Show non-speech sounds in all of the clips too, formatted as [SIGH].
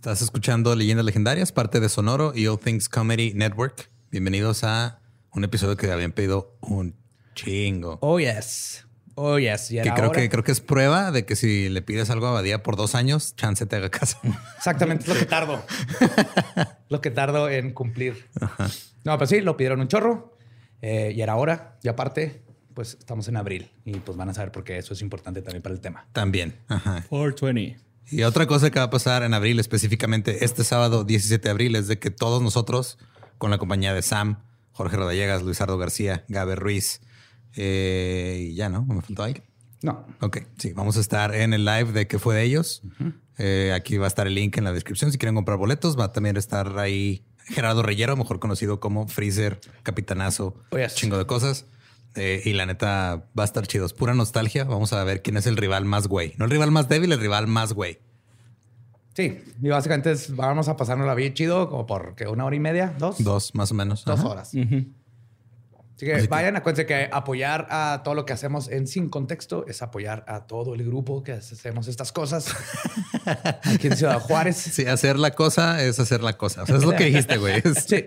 Estás escuchando Leyendas Legendarias, parte de Sonoro y All Things Comedy Network. Bienvenidos a un episodio que habían pedido un chingo. Oh, yes. Oh, yes. Y que creo hora. que creo que es prueba de que si le pides algo a Badía por dos años, chance te haga caso. Exactamente es lo que tardo. [LAUGHS] lo que tardo en cumplir. No, pero sí, lo pidieron un chorro. eh, y era hora. Y aparte, pues estamos en abril. Y pues van a saber por qué eso es importante también para el tema. También. Ajá. 420. Y otra cosa que va a pasar en abril, específicamente este sábado 17 de abril, es de que todos nosotros, con la compañía de Sam, Jorge Rodallegas, Luisardo García, Gabe Ruiz, eh, y ya, ¿no? ¿Me faltó alguien? No. Ok, sí, vamos a estar en el live de qué fue de ellos. Eh, aquí va a estar el link en la descripción si quieren comprar boletos. Va a también estar ahí Gerardo Reyero, mejor conocido como Freezer, Capitanazo, chingo de cosas. Eh, y la neta va a estar chido. Es pura nostalgia. Vamos a ver quién es el rival más güey. No el rival más débil, el rival más güey. Sí. Y básicamente es- vamos a pasarnos la vida chido como por ¿qué? una hora y media, dos. Dos, más o menos. Dos Ajá. horas. Así que vayan, acuérdense que apoyar a todo lo que hacemos en Sin Contexto es apoyar a todo el grupo que hacemos estas cosas [LAUGHS] aquí en Ciudad Juárez. Sí, hacer la cosa es hacer la cosa. O sea, es lo que dijiste, güey. Es Sí.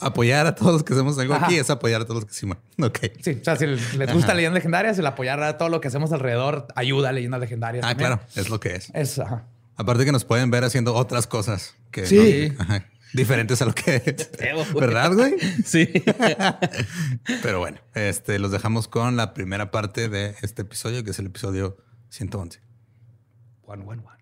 Apoyar a todos los que hacemos algo Ajá. aquí es apoyar a todos los que hicimos. Ok. Sí, o sea, si les gusta Leyendas Legendarias, el apoyar a todo lo que hacemos alrededor ayuda a Leyendas Legendarias. Ah, también. claro, es lo que es. Es, ajá. Aparte que nos pueden ver haciendo otras cosas que Sí. no- ajá, diferentes a lo que [LAUGHS] ¿verdad, güey? Sí. [LAUGHS] Pero bueno, este los dejamos con la primera parte de este episodio, que es el episodio 111. One, one, one.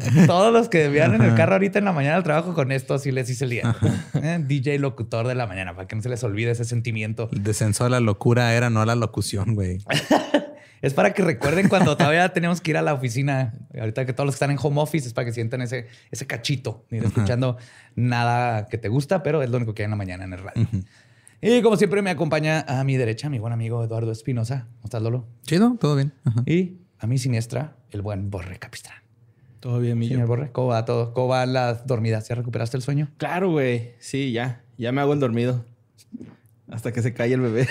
[LAUGHS] Todos los que vean en el carro ahorita en la mañana al trabajo con esto, sí les hice el día. [LAUGHS] Eh, DJ locutor de la mañana, para que no se les olvide ese sentimiento. El descenso a la locura era no a la locución, güey. [LAUGHS] Es para que recuerden cuando todavía teníamos que ir a la oficina. Ahorita que todos los que están en home office es para que sientan ese, ese cachito, ni escuchando nada que te gusta, pero es lo único que hay en la mañana en el radio. Y como siempre me acompaña a mi derecha mi buen amigo Eduardo Espinosa. ¿Cómo estás, Lolo? Chido, todo bien. Ajá. Y a mi siniestra, el buen Borre Capistrán. Todo bien, mi Señor Borre, ¿cómo va todo? ¿Cómo van las dormidas? ¿Ya recuperaste el sueño? Claro, güey. Sí, ya. Ya me hago el dormido. Hasta que se calle el bebé.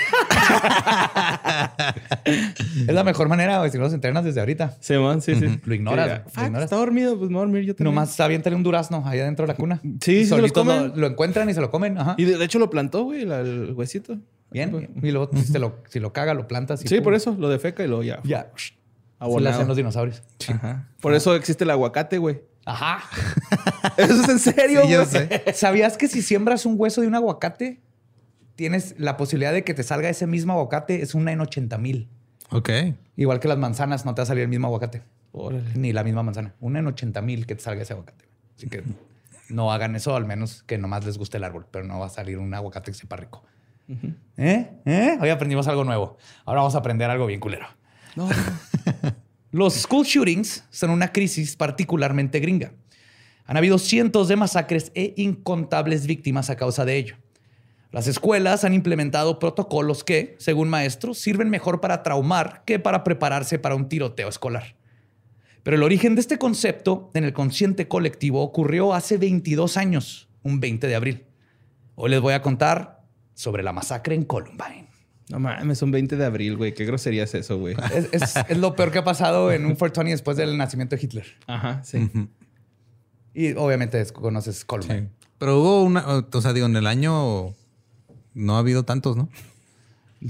Es la mejor manera, güey, si no los entrenas desde ahorita. Sí, sí. Lo ignoras, Sí, güey, lo fuck, ignoras. Está dormido, pues me voy a dormir yo también. Nomás aviéntale un durazno ahí adentro de la cuna. Sí, sí se los lo, comen. lo encuentran y se lo comen. Ajá. Y de, de hecho lo plantó, güey, la- el huesito. Bien. Y luego si, te lo, si lo caga, lo plantas. y Sí, pum. por eso lo defeca y luego ya. Ya. Así lo hacen los dinosaurios. Ajá. Por eso existe el aguacate, güey. Ajá. [LAUGHS] Eso es en serio, Sí, güey. yo sé. ¿Sabías que si siembras un hueso de un aguacate, tienes la posibilidad de que te salga ese mismo aguacate? Es una en 80 mil. Ok. Igual que las manzanas, no te va a salir el mismo aguacate. Órale. Ni la misma manzana. Una en 80 mil que te salga ese aguacate. Así que [LAUGHS] no hagan eso, al menos que nomás les guste el árbol, pero no va a salir un aguacate que sepa rico. ¿Eh? ¿Eh? Hoy aprendimos algo nuevo. Ahora vamos a aprender algo bien culero. Los school shootings son una crisis particularmente gringa. Han habido cientos de masacres e incontables víctimas a causa de ello. Las escuelas han implementado protocolos que, según maestros, sirven mejor para traumar que para prepararse para un tiroteo escolar. Pero el origen de este concepto en el consciente colectivo ocurrió hace 22 años, un 20 de abril. Hoy les voy a contar sobre la masacre en Columbine. No mames, un 20 de abril, güey. Qué grosería es eso, güey. Es, es- es lo peor que ha pasado en un 420 después del nacimiento de Hitler. Ajá, sí. Y obviamente es- conoces Columbine. Sí. Pero hubo una, o sea, digo, en el año no ha habido tantos, ¿no? [LAUGHS]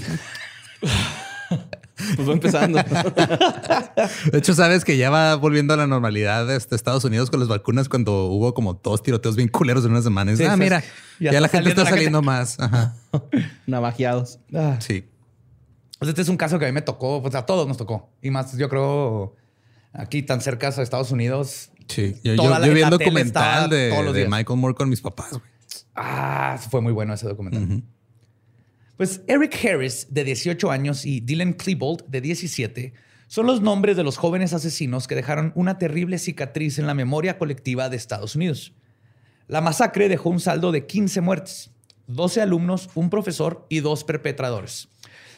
Pues va empezando. [LAUGHS] De hecho, sabes que ya va volviendo a la normalidad de este Estados Unidos con las vacunas cuando hubo como dos tiroteos bien culeros en una semana. Sí, ah, sí, mira, ya, Ya la gente está saliendo más. Ajá. [LAUGHS] Navajeados. Ah, Sí. Pues este es un caso que a mí me tocó, pues a todos nos tocó. Y más, yo creo, aquí tan cerca a Estados Unidos. Sí. Yo, Toda yo- la- yo vi el documental de. Michael Moore con mis papás. güey. Ah, fue muy bueno ese documental. Pues Eric Harris, de 18 años, y Dylan Klebold, de 17, son los nombres de los jóvenes asesinos que dejaron una terrible cicatriz en la memoria colectiva de Estados Unidos. La masacre dejó un saldo de 15 muertes, 12 alumnos, un profesor y dos perpetradores,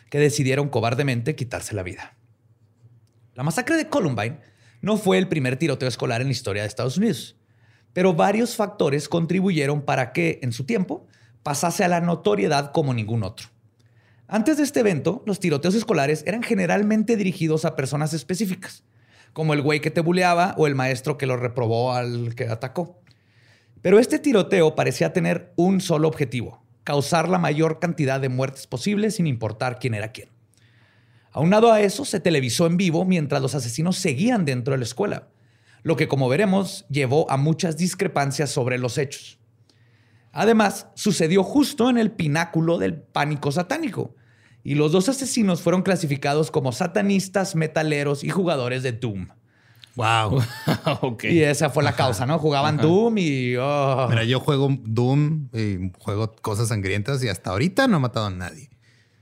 que decidieron cobardemente quitarse la vida. La masacre de Columbine no fue el primer tiroteo escolar en la historia de Estados Unidos, pero varios factores contribuyeron para que, en su tiempo, pasase a la notoriedad como ningún otro. Antes de este evento, los tiroteos escolares eran generalmente dirigidos a personas específicas, como el güey que te buleaba o el maestro que lo reprobó al que atacó. Pero este tiroteo parecía tener un solo objetivo, causar la mayor cantidad de muertes posible sin importar quién era quién. Aunado a eso, se televisó en vivo mientras los asesinos seguían dentro de la escuela, lo que como veremos llevó a muchas discrepancias sobre los hechos. Además, sucedió justo en el pináculo del pánico satánico, y los dos asesinos fueron clasificados como satanistas, metaleros y jugadores de Doom. [LAUGHS] Wow. ok. Y esa fue la causa, ¿no? Jugaban Doom y... oh. Mira, yo juego Doom y juego cosas sangrientas y hasta ahorita no he matado a nadie.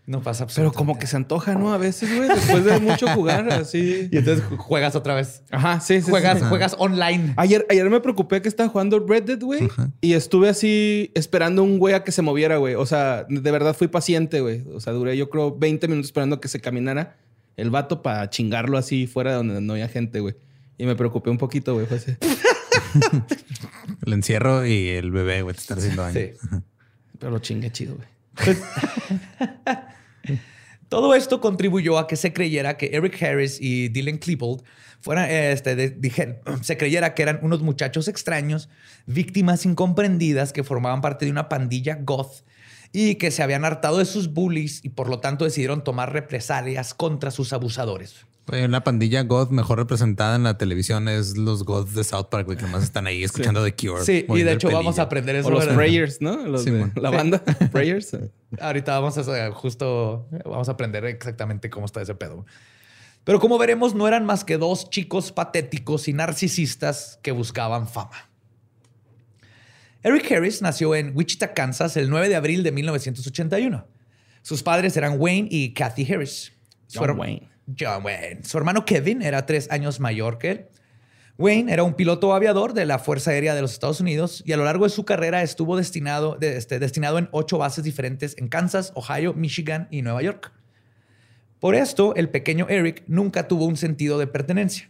No pasa Pero como que se antoja, ¿no? A veces, güey, después de mucho [LAUGHS] jugar así. Y entonces juegas otra vez. Ajá, sí, sí. Juegas, sí. juegas online. Ayer, ayer me preocupé que estaba jugando Red Dead, güey. Y estuve así esperando un güey a que se moviera, güey. O sea, de verdad fui paciente, güey. O sea, duré yo creo 20 minutos esperando a que se caminara el vato para chingarlo así fuera de donde no había gente, güey. Y me preocupé un poquito, güey. Fue así. [LAUGHS] El encierro y el bebé, güey, te están haciendo daño. Sí. Pero lo chingue chido, güey. [LAUGHS] Todo esto contribuyó a que se creyera que Eric Harris y Dylan Klebold fueran, este, [CLEARS THROAT] se creyera que eran unos muchachos extraños, víctimas incomprendidas que formaban parte de una pandilla goth y que se habían hartado de sus bullies y por lo tanto decidieron tomar represalias contra sus abusadores. Güey, Una pandilla goth mejor representada en la televisión es los goths de South Park, que nomás están ahí escuchando The Cure. Sí, y de hecho vamos a aprender eso. O los. Prayers, ¿no? Los Sí, de la banda. [LAUGHS] Prayers. Ahorita vamos a justo vamos a aprender exactamente cómo está ese pedo. Pero como veremos, no eran más que dos chicos patéticos y narcisistas que buscaban fama. Eric Harris nació en Wichita, Kansas, el 9 de abril de 1981. Sus padres eran Wayne y Kathy Harris. Su John her- Wayne. John Wayne. Su hermano Kevin era tres años mayor que él. Wayne era un piloto aviador de la Fuerza Aérea de los Estados Unidos y a lo largo de su carrera estuvo destinado, de- este, destinado en ocho bases diferentes en Kansas, Ohio, Michigan y Nueva York. Por esto, el pequeño Eric nunca tuvo un sentido de pertenencia.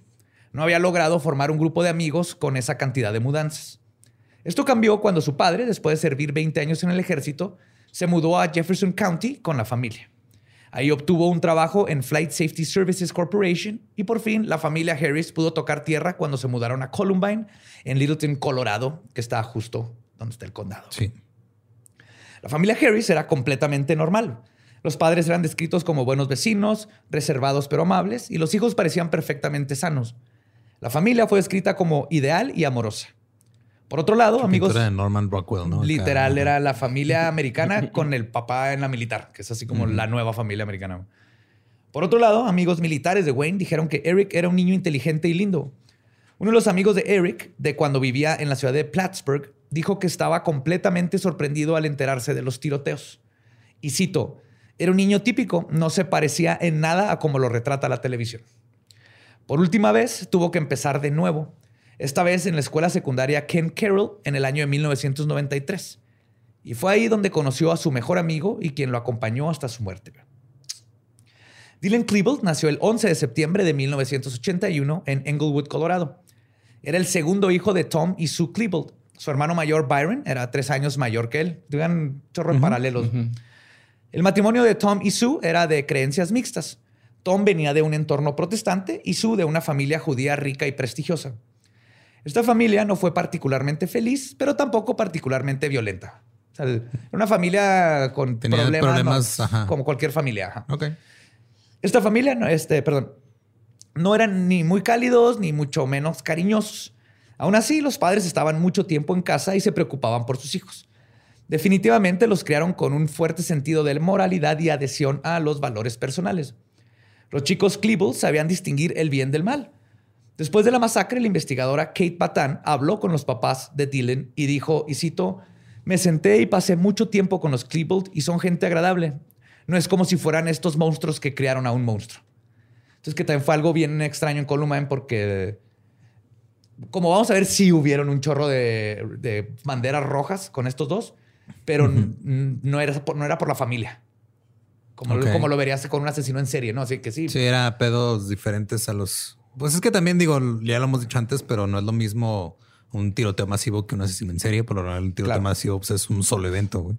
No había logrado formar un grupo de amigos con esa cantidad de mudanzas. Esto cambió cuando su padre, después de servir 20 años en el ejército, se mudó a Jefferson County con la familia. Ahí obtuvo un trabajo en Flight Safety Services Corporation y por fin la familia Harris pudo tocar tierra cuando se mudaron a Columbine, en Littleton, Colorado, que está justo donde está el condado. Sí. La familia Harris era completamente normal. Los padres eran descritos como buenos vecinos, reservados pero amables, y los hijos parecían perfectamente sanos. La familia fue descrita como ideal y amorosa. Por otro lado, amigos, Pintura de Norman Rockwell, ¿no? Acá, literal era la familia [LAUGHS] americana con el papá en la militar, que es así como la nueva familia americana. Por otro lado, amigos militares de Wayne dijeron que Eric era un niño inteligente y lindo. Uno de los amigos de Eric, de cuando vivía en la ciudad de Plattsburgh, dijo que estaba completamente sorprendido al enterarse de los tiroteos. Y cito, era un niño típico, no se parecía en nada a como lo retrata la televisión. Por última vez, tuvo que empezar de nuevo, esta vez en la escuela secundaria Ken Carroll en el año de 1993. Y fue ahí donde conoció a su mejor amigo y quien lo acompañó hasta su muerte. Dylan Klebold nació el 11 de septiembre de 1981 en Englewood, Colorado. Era el segundo hijo de Tom y Sue Klebold. Su hermano mayor, Byron, era tres años mayor que él. Tuvieron chorro en paralelos. El matrimonio de Tom y Sue era de creencias mixtas. Tom venía de un entorno protestante y Sue de una familia judía rica y prestigiosa. Esta familia no fue particularmente feliz, pero tampoco particularmente violenta. O sea, era una familia con Tenía problemas, problemas, como cualquier familia. ajá. Esta familia, no, este, perdón, no eran ni muy cálidos ni mucho menos cariñosos. Aún así, los padres estaban mucho tiempo en casa y se preocupaban por sus hijos. Definitivamente los criaron con un fuerte sentido de moralidad y adhesión a los valores personales. Los chicos Klebold sabían distinguir el bien del mal. Después de la masacre, la investigadora Kate Patan habló con los papás de Dylan y dijo, y cito, me senté y pasé mucho tiempo con los Klebold y son gente agradable. No es como si fueran estos monstruos que criaron a un monstruo. Entonces, que también fue algo bien extraño en Columbine porque, como vamos a ver, sí hubieron un chorro de, de banderas rojas con estos dos, pero no, era por, no era por la familia. Como, como lo verías con un asesino en serie, ¿no? Así que sí. Sí, era pedos diferentes a los. Pues es que también digo, ya lo hemos dicho antes, pero no es lo mismo un tiroteo masivo que un asesino en serie. Por lo general, el tiroteo Claro. masivo pues, es un solo evento, güey.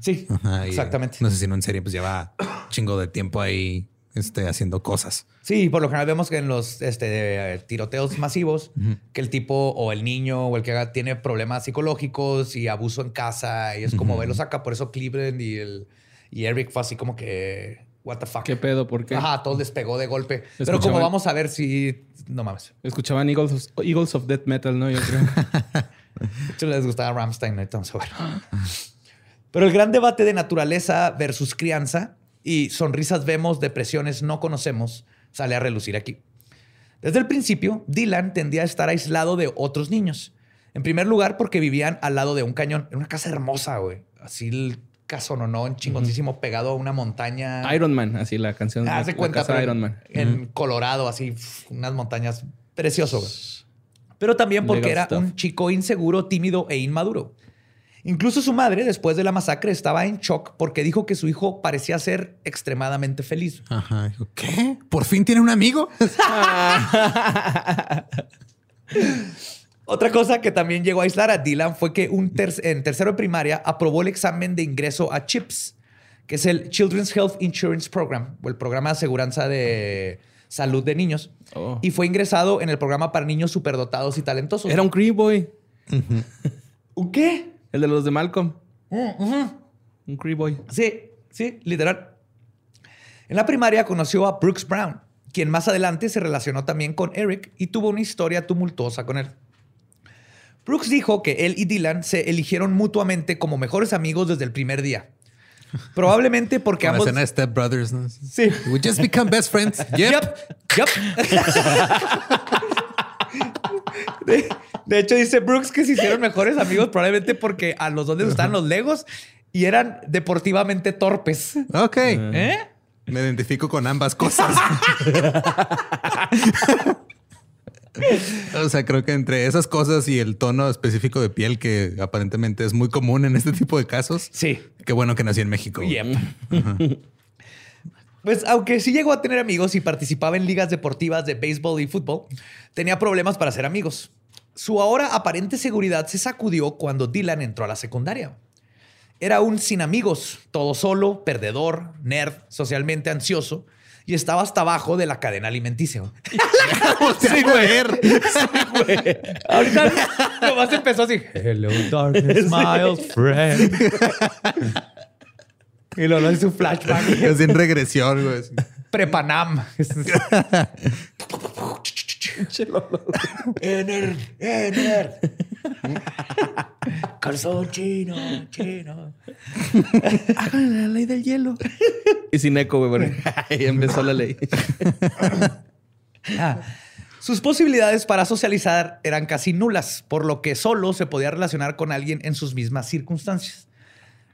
Sí, Ajá, exactamente. Un asesino en serie, pues lleva chingo de tiempo ahí este, haciendo cosas. Sí, por lo general vemos que en los este, tiroteos masivos, que el tipo o el niño o el que haga tiene problemas psicológicos y abuso en casa y es como ve lo saca. Por eso Cleveland y, el, y Eric fue así como que, what the fuck. ¿Qué pedo? ¿Por qué? Ajá, todo despegó de golpe. Pero como vamos a ver si... No mames. Escuchaban Eagles of, Eagles of Death Metal, ¿no? Yo creo. [LAUGHS] De hecho, les gustaba Ramstein, ahorita vamos a ver. Pero el gran debate de naturaleza versus crianza y sonrisas vemos, depresiones no conocemos, sale a relucir aquí. Desde el principio, Dylan tendía a estar aislado de otros niños. En primer lugar, porque vivían al lado de un cañón, en una casa hermosa, güey. Así casononón, chingoncísimo, pegado a una montaña. Iron Man, así la canción. Haz de la cuenta, pero Iron Man. En Colorado, así, unas montañas precioso. güey. Pero también porque Legal era stuff. un chico inseguro, tímido e inmaduro. Incluso su madre, después de la masacre, estaba en shock porque dijo que su hijo parecía ser extremadamente feliz. Ajá. ¿Qué? ¿Por fin tiene un amigo? [LAUGHS] [LAUGHS] Otra cosa que también llegó a aislar a Dylan fue que un ter- en tercero de primaria aprobó el examen de ingreso a CHIPS, que es el Children's Health Insurance Program, o el programa de aseguranza de salud de niños, Oh. y fue ingresado en el programa para niños superdotados y talentosos. Era un Cree Boy. ¿Un qué? El de los de Malcolm. Un Cree Boy. Sí, sí, literal. En la primaria conoció a Brooks Brown, quien más adelante se relacionó también con Eric y tuvo una historia tumultuosa con él. Brooks dijo que él y Dylan se eligieron mutuamente como mejores amigos desde el primer día. Probablemente porque la ambos... escena de Step Brothers, ¿no? Sí. We just become best friends. [LAUGHS] Yep. Yep, yep. De, de hecho, dice Brooks que se hicieron mejores amigos probablemente porque a los dos les gustaban los Legos y eran deportivamente torpes. Ok. ¿Eh? Me identifico con ambas cosas. [LAUGHS] [LAUGHS] o sea, creo que entre esas cosas y el tono específico de piel que aparentemente es muy común en este tipo de casos. Sí. Qué bueno que nací en México. Yep. Pues aunque sí llegó a tener amigos y participaba en ligas deportivas de béisbol y fútbol, tenía problemas para ser amigos. Su ahora aparente seguridad se sacudió cuando Dylan entró a la secundaria. Era un sin amigos, todo solo, perdedor, nerd, socialmente ansioso y estaba hasta abajo de la cadena alimenticia. [LAUGHS] sí, güey. Ahorita [LAUGHS] nomás empezó así. Hello, darkness, [LAUGHS] my old friend. y luego hizo un flashback. Es en regresión, güey. Prepanam. Ener, ener. Calzón chino, chino. Háganle la ley del hielo. y sin eco, güey. Ahí empezó la ley. Ah, Sus posibilidades para socializar eran casi nulas, por lo que solo se podía relacionar con alguien en sus mismas circunstancias.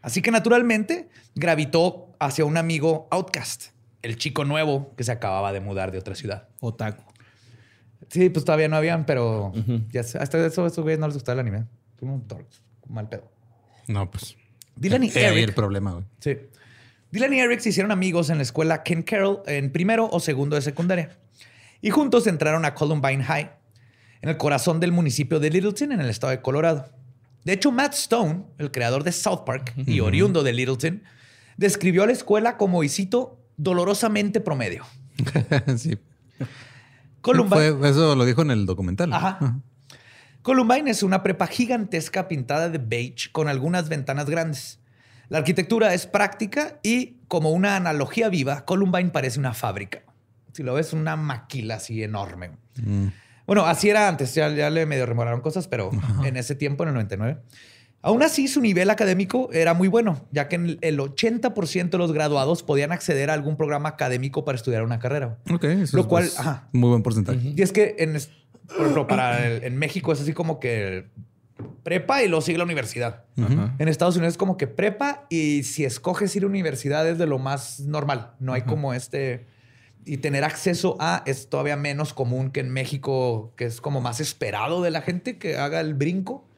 Así que naturalmente gravitó hacia un amigo outcast, el chico nuevo que se acababa de mudar de otra ciudad. Otaku. Sí, pues todavía no habían, pero ya sé, hasta eso, esos güeyes no les gustaba el anime. Mal pedo. No, pues. Dylan y ahí Eric. el problema, güey. Sí. Dylan y Eric se hicieron amigos en la escuela Ken Carroll en primero o segundo de secundaria. Y juntos entraron a Columbine High, en el corazón del municipio de Littleton, en el estado de Colorado. De hecho, Matt Stone, el creador de South Park y oriundo de Littleton, describió a la escuela como, y cito, dolorosamente promedio. [LAUGHS] sí. Columbine, Fue- eso lo dijo en el documental. Ajá. Columbine es una prepa gigantesca pintada de beige con algunas ventanas grandes. La arquitectura es práctica y, como una analogía viva, Columbine parece una fábrica. Si lo ves, una maquila así enorme. Bueno, así era antes, ya, ya le medio remoraron cosas, pero en ese tiempo, en el 99. Aún así, su nivel académico era muy bueno, ya que el el 80% de los graduados podían acceder a algún programa académico para estudiar una carrera. Ok, eso Lo es, cual, pues, ajá. muy buen porcentaje. Y es que, en, por ejemplo, para el- en México es así como que prepa y luego sigue la universidad. En Estados Unidos es como que prepa y si escoges ir a universidad es de lo más normal. No hay como este... Y tener acceso a es todavía menos común que en México, que es como más esperado de la gente que haga el brinco.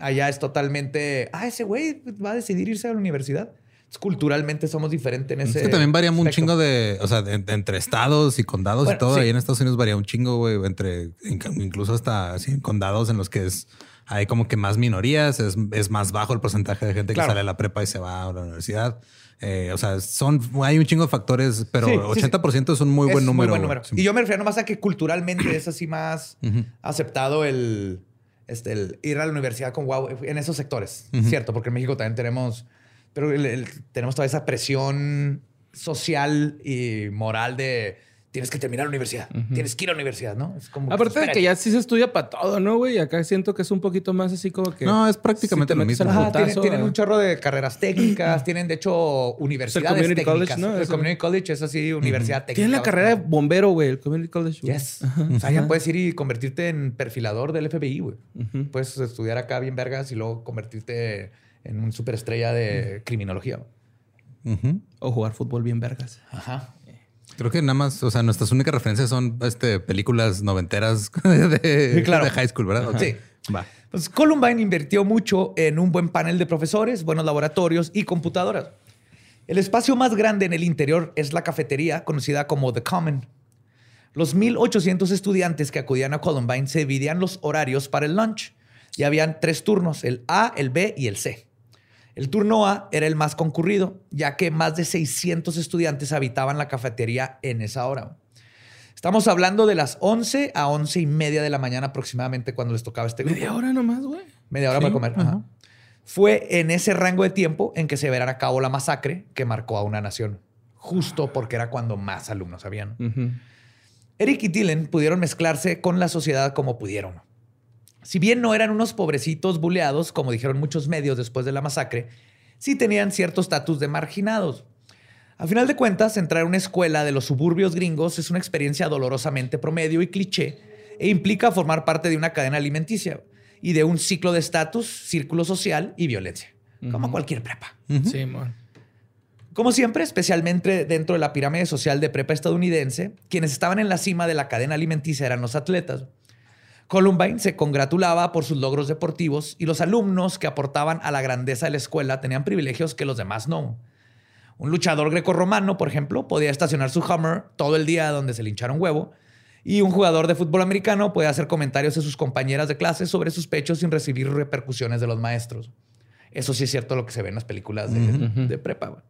Allá es totalmente, ah, ese güey va a decidir irse a la universidad. Entonces, culturalmente somos diferentes en ese. Es que también varía un chingo de, o sea, de- de entre estados y condados Bueno, y todo. sí. Ahí en Estados Unidos varía un chingo, güey, entre inc- incluso hasta así, condados en los que es hay como que más minorías, es, es más bajo el porcentaje de gente Claro. que sale a la prepa y se va a la universidad. Eh, o sea, son hay un chingo de factores, pero Sí, sí, sí. 80% es un muy Es buen número. buen güey. número. Y yo me refiero nomás a que culturalmente es así más aceptado el, este, el ir a la universidad con wow en esos sectores. Cierto, porque en México también tenemos, pero el- el- tenemos toda esa presión social y moral de tienes que terminar la universidad, tienes que ir a la universidad, ¿no? Es como Aparte de que ya sí se estudia para todo, ¿no, güey? Acá siento que es un poquito más así como que... No, es prácticamente si lo mismo. tienen, putazo, tienen eh. un chorro de carreras técnicas, tienen de hecho universidades community técnicas. college, ¿no? El community college es así, universidad técnica. Tienen la carrera de bombero, güey, el community college. güey. Yes. O sea, ya puedes ir y convertirte en perfilador del FBI, güey. Puedes estudiar acá bien vergas y luego convertirte en un superestrella de criminología. O jugar fútbol bien vergas. Ajá. Creo que nada más, o sea, nuestras únicas referencias son este, películas noventeras [LAUGHS] de, Sí, claro. de high school, ¿verdad? Sí. Va. Pues Columbine invirtió mucho en un buen panel de profesores, buenos laboratorios y computadoras. El espacio más grande en el interior es la cafetería, conocida como The Common. Los 1.800 estudiantes que acudían a Columbine se dividían los horarios para el lunch y habían tres turnos, el A, el B y el C. El turno A era el más concurrido, ya que más de 600 estudiantes habitaban la cafetería en esa hora. Estamos hablando de las 11 a 11 y media de la mañana aproximadamente cuando les tocaba este grupo. Media hora nomás, güey. Media hora Sí, para comer. ajá. Fue en ese rango de tiempo en que se verán a cabo la masacre que marcó a una nación, justo porque era cuando más alumnos habían. Eric y Dylan pudieron mezclarse con la sociedad como pudieron. Si bien no eran unos pobrecitos buleados, como dijeron muchos medios después de la masacre, sí tenían cierto estatus de marginados. A final de cuentas, entrar a una escuela de los suburbios gringos es una experiencia dolorosamente promedio y cliché e implica formar parte de una cadena alimenticia y de un ciclo de estatus, círculo social y violencia, como cualquier prepa. Sí. Como siempre, especialmente dentro de la pirámide social de prepa estadounidense, quienes estaban en la cima de la cadena alimenticia eran los atletas. Columbine se congratulaba por sus logros deportivos y los alumnos que aportaban a la grandeza de la escuela tenían privilegios que los demás no. Un luchador grecorromano, por ejemplo, podía estacionar su Hummer todo el día donde se un huevo y un jugador de fútbol americano podía hacer comentarios a sus compañeras de clase sobre sus pechos sin recibir repercusiones de los maestros. Eso sí es cierto lo que se ve en las películas de, de prepa.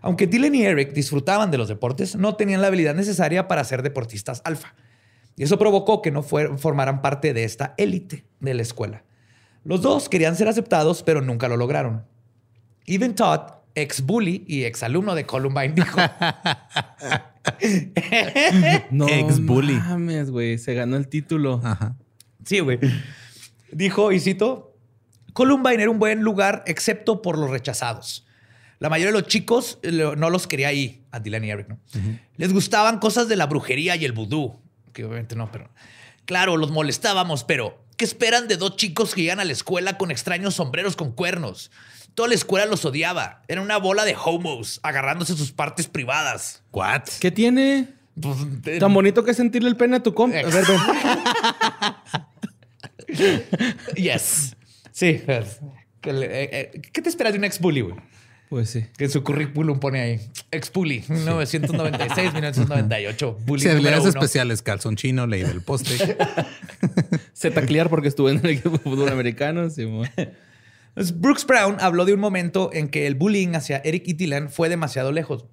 Aunque Dylan y Eric disfrutaban de los deportes, no tenían la habilidad necesaria para ser deportistas alfa. Y eso provocó que no fuer- formaran parte de esta élite de la escuela. Los dos querían ser aceptados, pero nunca lo lograron. Even Todd, ex bully y ex alumno de Columbine, dijo: [LAUGHS] No Ex-bully. mames, güey. Se ganó el título. Ajá. Sí, güey. Dijo, y cito, Columbine era un buen lugar excepto por los rechazados. La mayoría de los chicos eh, no los quería ahí, a Dylan y Eric, ¿no? Les gustaban cosas de la brujería y el vudú, que obviamente no, pero... Claro, los molestábamos, pero ¿qué esperan de dos chicos que llegan a la escuela con extraños sombreros con cuernos? Toda la escuela los odiaba. Era una bola de homos agarrándose sus partes privadas. What? ¿Qué tiene? Pues, Tan bonito que es sentirle el pene a tu compa. A ver, ven. [LAUGHS] Yes. Sí. pues, eh, eh, ¿Qué te esperas de un ex bully, güey? Pues sí. Que en su currículum pone ahí Expuli, 1996, 1998. Bully Sí, [LAUGHS] habilidades especiales, calzón chino, ley del poste. [LAUGHS] Se taclear porque estuve en el equipo de fútbol americano. Sí. Entonces, Brooks Brown habló de un momento en que el bullying hacia Eric y Dylan fue demasiado lejos.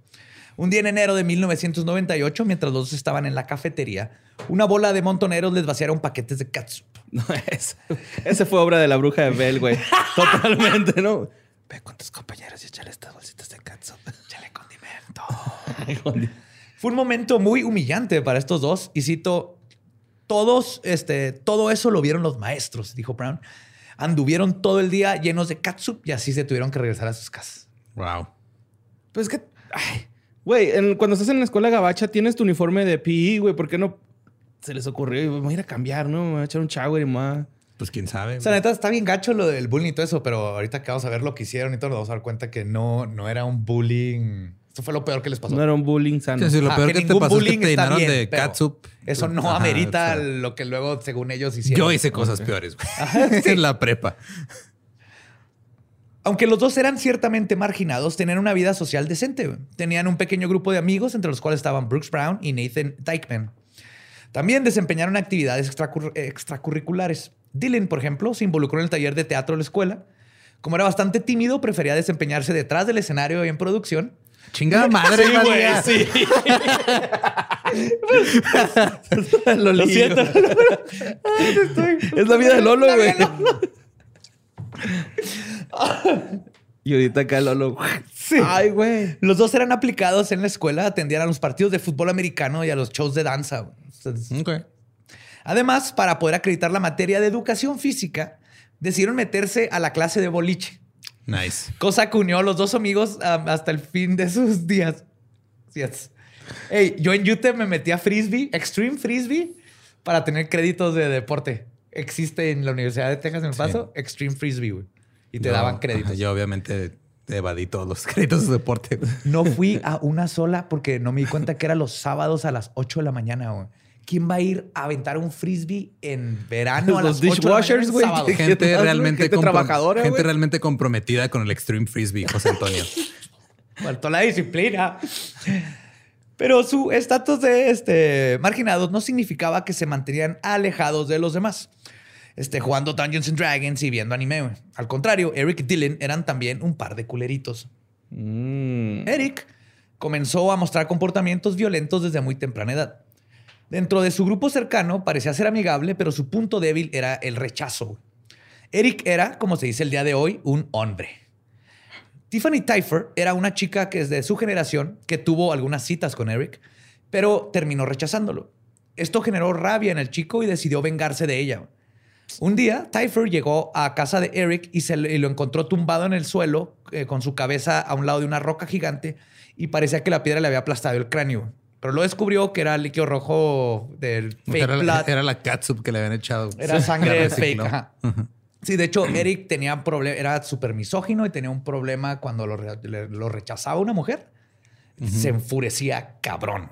Un día en enero de 1998, mientras los dos estaban en la cafetería, una bola de montoneros les vaciaron paquetes de catsup. No, ese, ese fue obra de la bruja de Bell, güey. [LAUGHS] Totalmente, ¿no? Ve con tus compañeros y échale estas bolsitas de catsup. [LAUGHS] Échale condimento. [LAUGHS] Fue un momento muy humillante para estos dos y cito, todos, este, todo eso lo vieron los maestros, dijo Brown. Anduvieron todo el día llenos de catsup y así se tuvieron que regresar a sus casas. Wow. Pues que, ay, güey, en- cuando estás en la escuela gabacha tienes tu uniforme de PE, güey. ¿Por qué no se les ocurrió? Voy a ir a cambiar, ¿no? Me voy a echar un shower y más. Pues quién sabe. O sea, neta, está bien gacho lo del bullying y todo eso, pero ahorita que vamos a ver lo que hicieron y todo, nos vamos a dar cuenta que no, no era un bullying. Esto fue lo peor que les pasó. No era un bullying sano. Sí, sí, lo Ah, peor que, te ningún pasó es que bullying te está llenaron bien, de pero catsup. Eso no Ajá, amerita o sea, lo que luego, según ellos, hicieron. Yo hice cosas peores, güey. [LAUGHS] En la prepa. Aunque los dos eran ciertamente marginados, tenían una vida social decente. Tenían un pequeño grupo de amigos, entre los cuales estaban Brooks Brown y Nathan Dykeman. También desempeñaron actividades extracur- extracurriculares. Dylan, por ejemplo, se involucró en el taller de teatro de la escuela. Como era bastante tímido, prefería desempeñarse detrás del escenario y en producción. Chingada [LAUGHS] madre, Sí, güey, [LAUGHS] sí. lo, Lo. [LAUGHS] Es la vida de Lolo, güey. y ahorita acá Lolo. Ay, güey. Los dos eran aplicados en la escuela, atendían a los partidos de fútbol americano y a los shows de danza. Entonces, Ok. Además, para poder acreditar la materia de educación física, decidieron meterse a la clase de boliche, Nice. cosa que unió a los dos amigos um, hasta el fin de sus [LAUGHS] días. Yes. Hey, yo en UTEP me metí a frisbee, extreme frisbee, para tener créditos de deporte. Existe en la Universidad de Texas en El Paso, extreme frisbee, güey. Y te daban créditos. yo obviamente evadí todos los [LAUGHS] créditos de deporte. No fui a una sola porque no me di cuenta que era los sábados a las 8 de la mañana, güey. ¿Quién va a ir a aventar un frisbee en verano a Los las 8 de la mañana dishwashers, güey. Gente realmente, Gente trabajadora, gente realmente comprometida con el extreme frisbee, José Antonio. [LAUGHS] Faltó la disciplina. Pero su estatus de este, marginados no significaba que se mantenían alejados de los demás. Este, jugando Dungeons and Dragons y viendo anime. Al contrario, Eric y Dylan eran también un par de culeritos. Mm. Eric comenzó a mostrar comportamientos violentos desde muy temprana edad. Dentro de su grupo cercano parecía ser amigable, pero su punto débil era el rechazo. Eric era, como se dice el día de hoy, un hombre. Tiffany Tyfer era una chica que es de su generación que tuvo algunas citas con Eric, pero terminó rechazándolo. Esto generó rabia en el chico y decidió vengarse de ella. Un día, Tyfer llegó a casa de Eric y, se lo encontró tumbado en el suelo eh, con su cabeza a un lado de una roca gigante y parecía que la piedra le había aplastado el cráneo. Pero lo descubrió que era líquido rojo del fake Era la, blood. era la catsup que le habían echado. Era sangre fake. ajá. Sí, de hecho, Eric tenía problema, era súper misógino y tenía un problema cuando lo, re- le- lo rechazaba una mujer. Se enfurecía cabrón.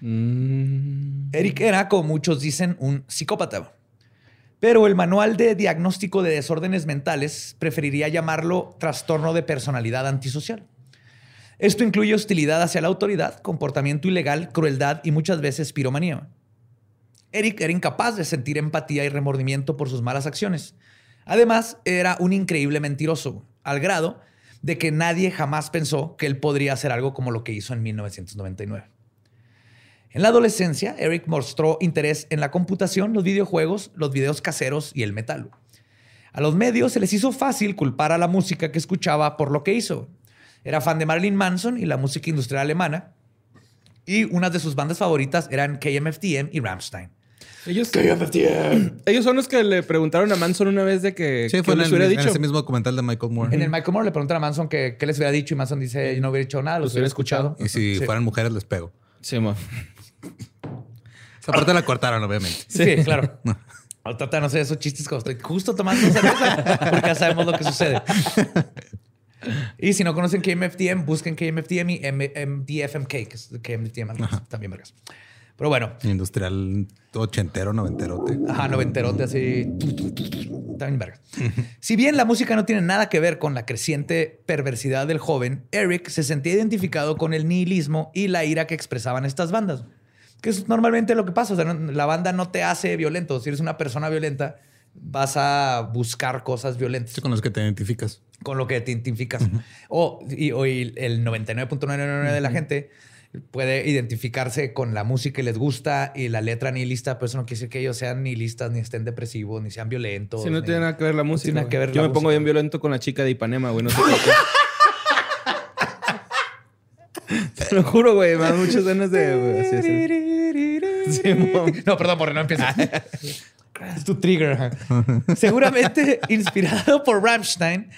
Mm. Eric era, como muchos dicen, un psicópata. Pero el manual de diagnóstico de desórdenes mentales preferiría llamarlo trastorno de personalidad antisocial. Esto incluye hostilidad hacia la autoridad, comportamiento ilegal, crueldad y muchas veces piromanía. Eric era incapaz de sentir empatía y remordimiento por sus malas acciones. Además, era un increíble mentiroso, al grado de que nadie jamás pensó que él podría hacer algo como lo que hizo en 1999. En la adolescencia, Eric mostró interés en la computación, los videojuegos, los videos caseros y el metal. A los medios se les hizo fácil culpar a la música que escuchaba por lo que hizo. Era fan de Marilyn Manson y la música industrial alemana. Y unas de sus bandas favoritas eran KMFDM y Rammstein. Ellos, [CLEARS THROAT] ellos son los que le preguntaron a Manson una vez de que, Sí, que fue en, les el- hubiera en dicho. ese mismo documental de Michael Moore. En el Michael Moore le preguntan a Manson que, qué les hubiera dicho y Manson dice, yo no hubiera dicho nada, los hubiera escuchado. Y si Sí. fueran mujeres, les pego. Sí, mo. [LAUGHS] Esa parte la cortaron, obviamente. Sí, claro. Tratar de no hacer esos chistes cuando estoy justo tomando cerveza, porque ya sabemos lo que sucede. [LAUGHS] Y si no conocen KMFDM, busquen KMFDM y M- MDFMK, que es KMFDM, también vergas. Pero bueno, Industrial ochentero, noventerote. Ajá, noventerote así. Bien verga. [LAUGHS] Si bien la música no tiene nada que ver con la creciente perversidad del joven, Eric se sentía identificado con el nihilismo y la ira que expresaban estas bandas. Que es normalmente lo que pasa. O sea, no- la banda no te hace violento. Si eres una persona violenta, vas a buscar cosas violentas Sí, con los que te identificas. Con lo que te identificas. o, y, o y el 99.999 de la gente puede identificarse con la música y les gusta y la letra nihilista, pero eso no quiere decir que ellos sean nihilistas, ni estén depresivos, ni sean violentos. Si no ni- tiene nada que ver la música. tiene nada güey. que ver Yo me pongo bien violento con la chica de Ipanema, güey. No sé por qué. [LAUGHS] Te lo juro, güey. Me dan muchas ganas de. güey, así, así. Simón. No, perdón, porque no empieza. [LAUGHS] es tu trigger. Seguramente inspirado por Rammstein,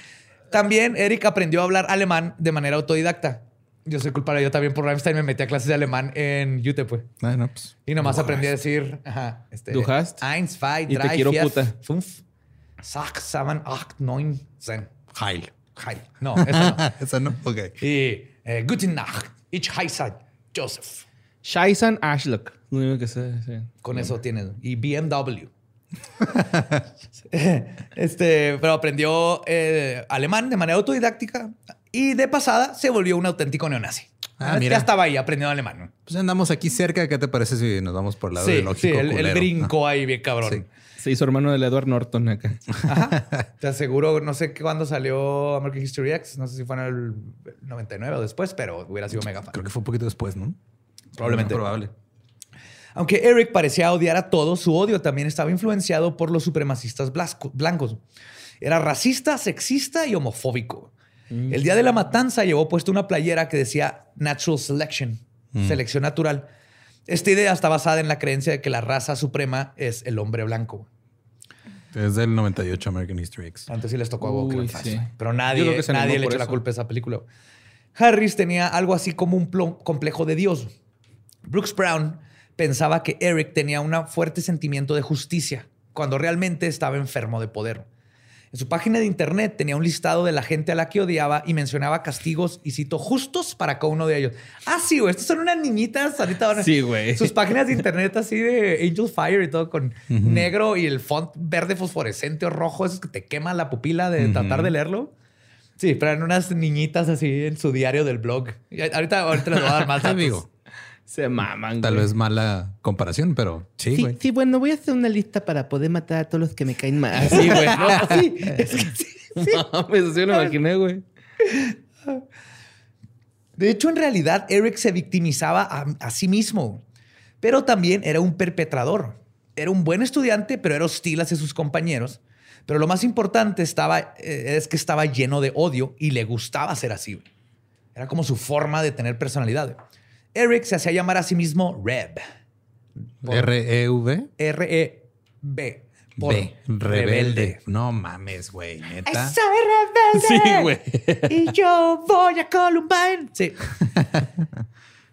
también Eric aprendió a hablar alemán de manera autodidacta. Yo soy culpable, yo también por Rammstein me metí a clases de alemán en UTEP, pues. Ah, no, pues. Y nomás aprendí a decir, ajá, este, Du hast. eins, zwei, Y te drei, quiero vier, puta. fünf, sechs, sieben, acht, neun, zehn. Heil. Heil. No, eso no. [LAUGHS] Esa no. Ok. y eh, Guten Nacht, ich heiße Joseph. Shaisan Ashlock. Lo único que sé. sí. Con eso tienes. Y BMW. [LAUGHS] este, pero aprendió eh, alemán de manera autodidáctica y de pasada se volvió un auténtico neonazi. Ah, ya mira. estaba ahí aprendiendo alemán. Pues andamos aquí cerca. ¿Qué te parece si nos vamos por el lado Sí, ideológico? sí, el, el brinco ahí bien cabrón. Sí. Se hizo hermano del Edward Norton acá. [LAUGHS] Te aseguro, no sé cuándo salió American History X, no sé si fue en el 99 o después, pero hubiera sido mega fan. Creo que fue un poquito después, ¿no? Probablemente. Probable. Aunque Eric parecía odiar a todos, su odio también estaba influenciado por los supremacistas blancos. Era racista, sexista y homofóbico. El día de la matanza llevó puesto una playera que decía Natural Selection, selección natural. Esta idea está basada en la creencia de que la raza suprema es el hombre blanco. Es del 98 American History X. Antes sí les tocó a Uy, sí. Pero nadie, nadie le echó la culpa a esa película. Harris tenía algo así como un complejo de Dios. Brooks Brown pensaba que Eric tenía un fuerte sentimiento de justicia, cuando realmente estaba enfermo de poder. En su página de internet tenía un listado de la gente a la que odiaba y mencionaba castigos, y cito, justos para cada uno de ellos. Ah, sí, güey, estas son unas niñitas. Ahorita van a- Sí, güey. Sus páginas de internet así de Angel Fire y todo con negro y el font verde fosforescente o rojo, esos que te quema la pupila de tratar de leerlo. Sí, pero eran unas niñitas así en su diario del blog. Y ahorita, ahorita les voy a dar más [LAUGHS] digo. Se maman, Tal güey. vez mala comparación, pero sí, Sí, güey. sí, bueno, voy a hacer una lista para poder matar a todos los que me caen mal. [LAUGHS] Sí, güey. No, [LAUGHS] Sí, es que sí. [LAUGHS] no, pues así me lo imaginé, güey. De hecho, en realidad, Eric se victimizaba a, a sí mismo, pero también era un perpetrador. Era un buen estudiante, pero era hostil hacia sus compañeros. Pero lo más importante estaba, eh, es que estaba lleno de odio y le gustaba ser así. güey. Era como su forma de tener personalidad. güey. Eric se hacía llamar a sí mismo Reb. R-E-V. R-E-B. B. Rebelde. No mames, güey. Neta. Soy rebelde. Sí, güey. Y yo voy a Columbine. Sí.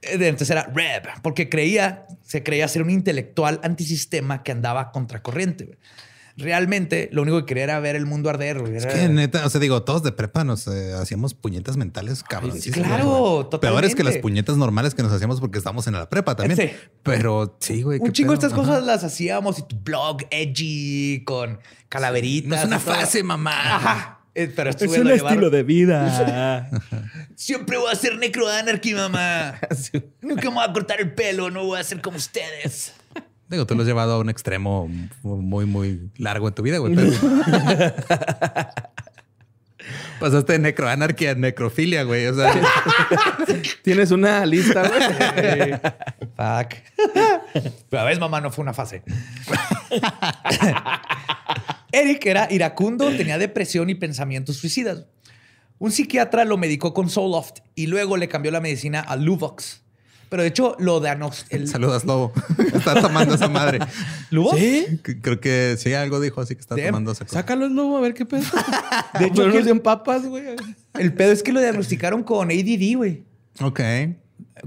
Entonces era Reb, porque creía, se creía ser un intelectual antisistema que andaba contracorriente. Realmente lo único que quería era ver el mundo arder. güey. Es que neta, o sea, digo, todos de prepa nos eh, hacíamos puñetas mentales cabrón. sí, claro, Peores que las totalmente. puñetas normales que nos hacíamos porque estábamos en la prepa también. Sí. Pero sí, güey. Un chingo estas Ajá. cosas las hacíamos y tu blog edgy con calaveritas. No es una fase, mamá. Ajá. Eh, Pero Es un estilo de vida. [LAUGHS] Siempre voy a ser necroanarchy, mamá. [LAUGHS] Nunca me voy a cortar el pelo, no voy a ser como ustedes. Digo, tú lo has llevado a un extremo muy, muy largo en tu vida, güey. pero- [LAUGHS] Pasaste de necroanarquía a necrofilia, güey. O sea, [LAUGHS] Tienes una lista, güey. [LAUGHS] Fuck. Pero a veces, mamá, no fue una fase. Eric era iracundo, tenía depresión y pensamientos suicidas. Un psiquiatra lo medicó con Zoloft y luego le cambió la medicina a Luvox. Pero de hecho, lo diagnosticó. saludas, Lobo. [LAUGHS] Está tomando esa madre. ¿Luvox? ¿Sí? Creo que sí, algo dijo así que está Damn. tomando esa cosa. Sácalo, lobo, a ver qué pedo. [LAUGHS] De hecho, no sean papas, güey. el pedo es que lo diagnosticaron con ADD, güey. Ok.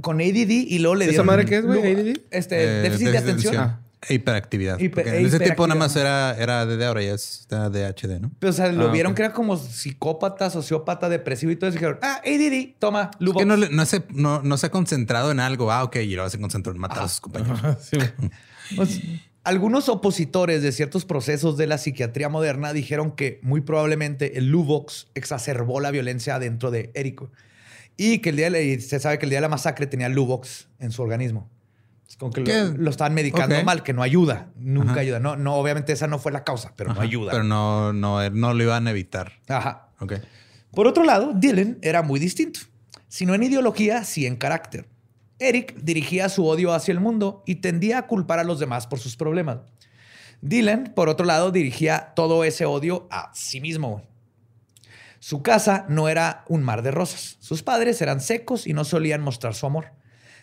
Con ADD y luego le ¿Esa dieron... madre qué es, güey? ADD? Este, Eh, déficit de de atención. Hiperactividad. Hiper- porque en ese tiempo nada más hiperactividad. era, era DD, ahora ya es DHD, ¿no? Pero, o sea, lo Ah, vieron que era como psicópata, sociópata, depresivo y todo eso. Dijeron, ah, ADD, toma, Es Lubox. que no, no, se, no, no se ha concentrado en algo. Ah, ok, y luego se concentró en matar a sus compañeros. [LAUGHS] Pues, algunos opositores de ciertos procesos de la psiquiatría moderna dijeron que muy probablemente el Luvox exacerbó la violencia dentro de Eric. Y que el día de la- se sabe que el día de la masacre tenía Luvox en su organismo. Es como que lo, lo estaban medicando mal, que no ayuda. Nunca Ajá. ayuda. No, no, obviamente esa no fue la causa, pero no ayuda. Pero no, no, no lo iban a evitar. Ajá. Ok. Por otro lado, Dylan era muy distinto. Si no en ideología, sí en carácter. Eric dirigía su odio hacia el mundo y tendía a culpar a los demás por sus problemas. Dylan, por otro lado, dirigía todo ese odio a sí mismo. Su casa no era un mar de rosas. Sus padres eran secos y no solían mostrar su amor.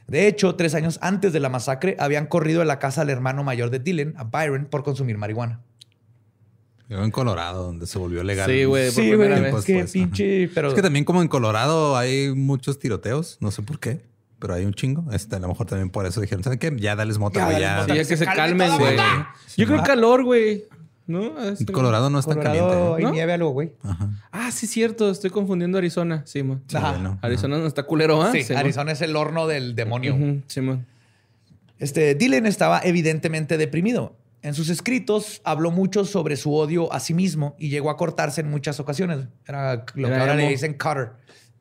De hecho, tres años antes de la masacre, habían corrido de la casa al hermano mayor de Dylan, a Byron, por consumir marihuana. Yo en Colorado, donde se volvió legal. Sí, güey, por Sí, primera güey, vez. Qué pues, ajá. pinche... Pero... Es que también como en Colorado hay muchos tiroteos, no sé por qué, pero hay un chingo. Este, a lo mejor también por eso dijeron, ¿saben qué? Ya dales mota, Ya, güey. Ya. mota. Sí, ya que se se calme calmen, güey. Yo creo calor, güey. ¿No? Es- Colorado no está Colorado, caliente. hay ¿no? nieve algo, güey. Ajá. Ah, sí, cierto. Estoy confundiendo Arizona. Sí, man. Sí, Ajá. bueno. Arizona no está culero, ¿ah? Sí, Simón. Arizona es el horno del demonio. Ujú, Simón. Este, Dylan estaba evidentemente deprimido. En sus escritos habló mucho sobre su odio a sí mismo y llegó a cortarse en muchas ocasiones. Era lo Era que ahora le dicen cutter.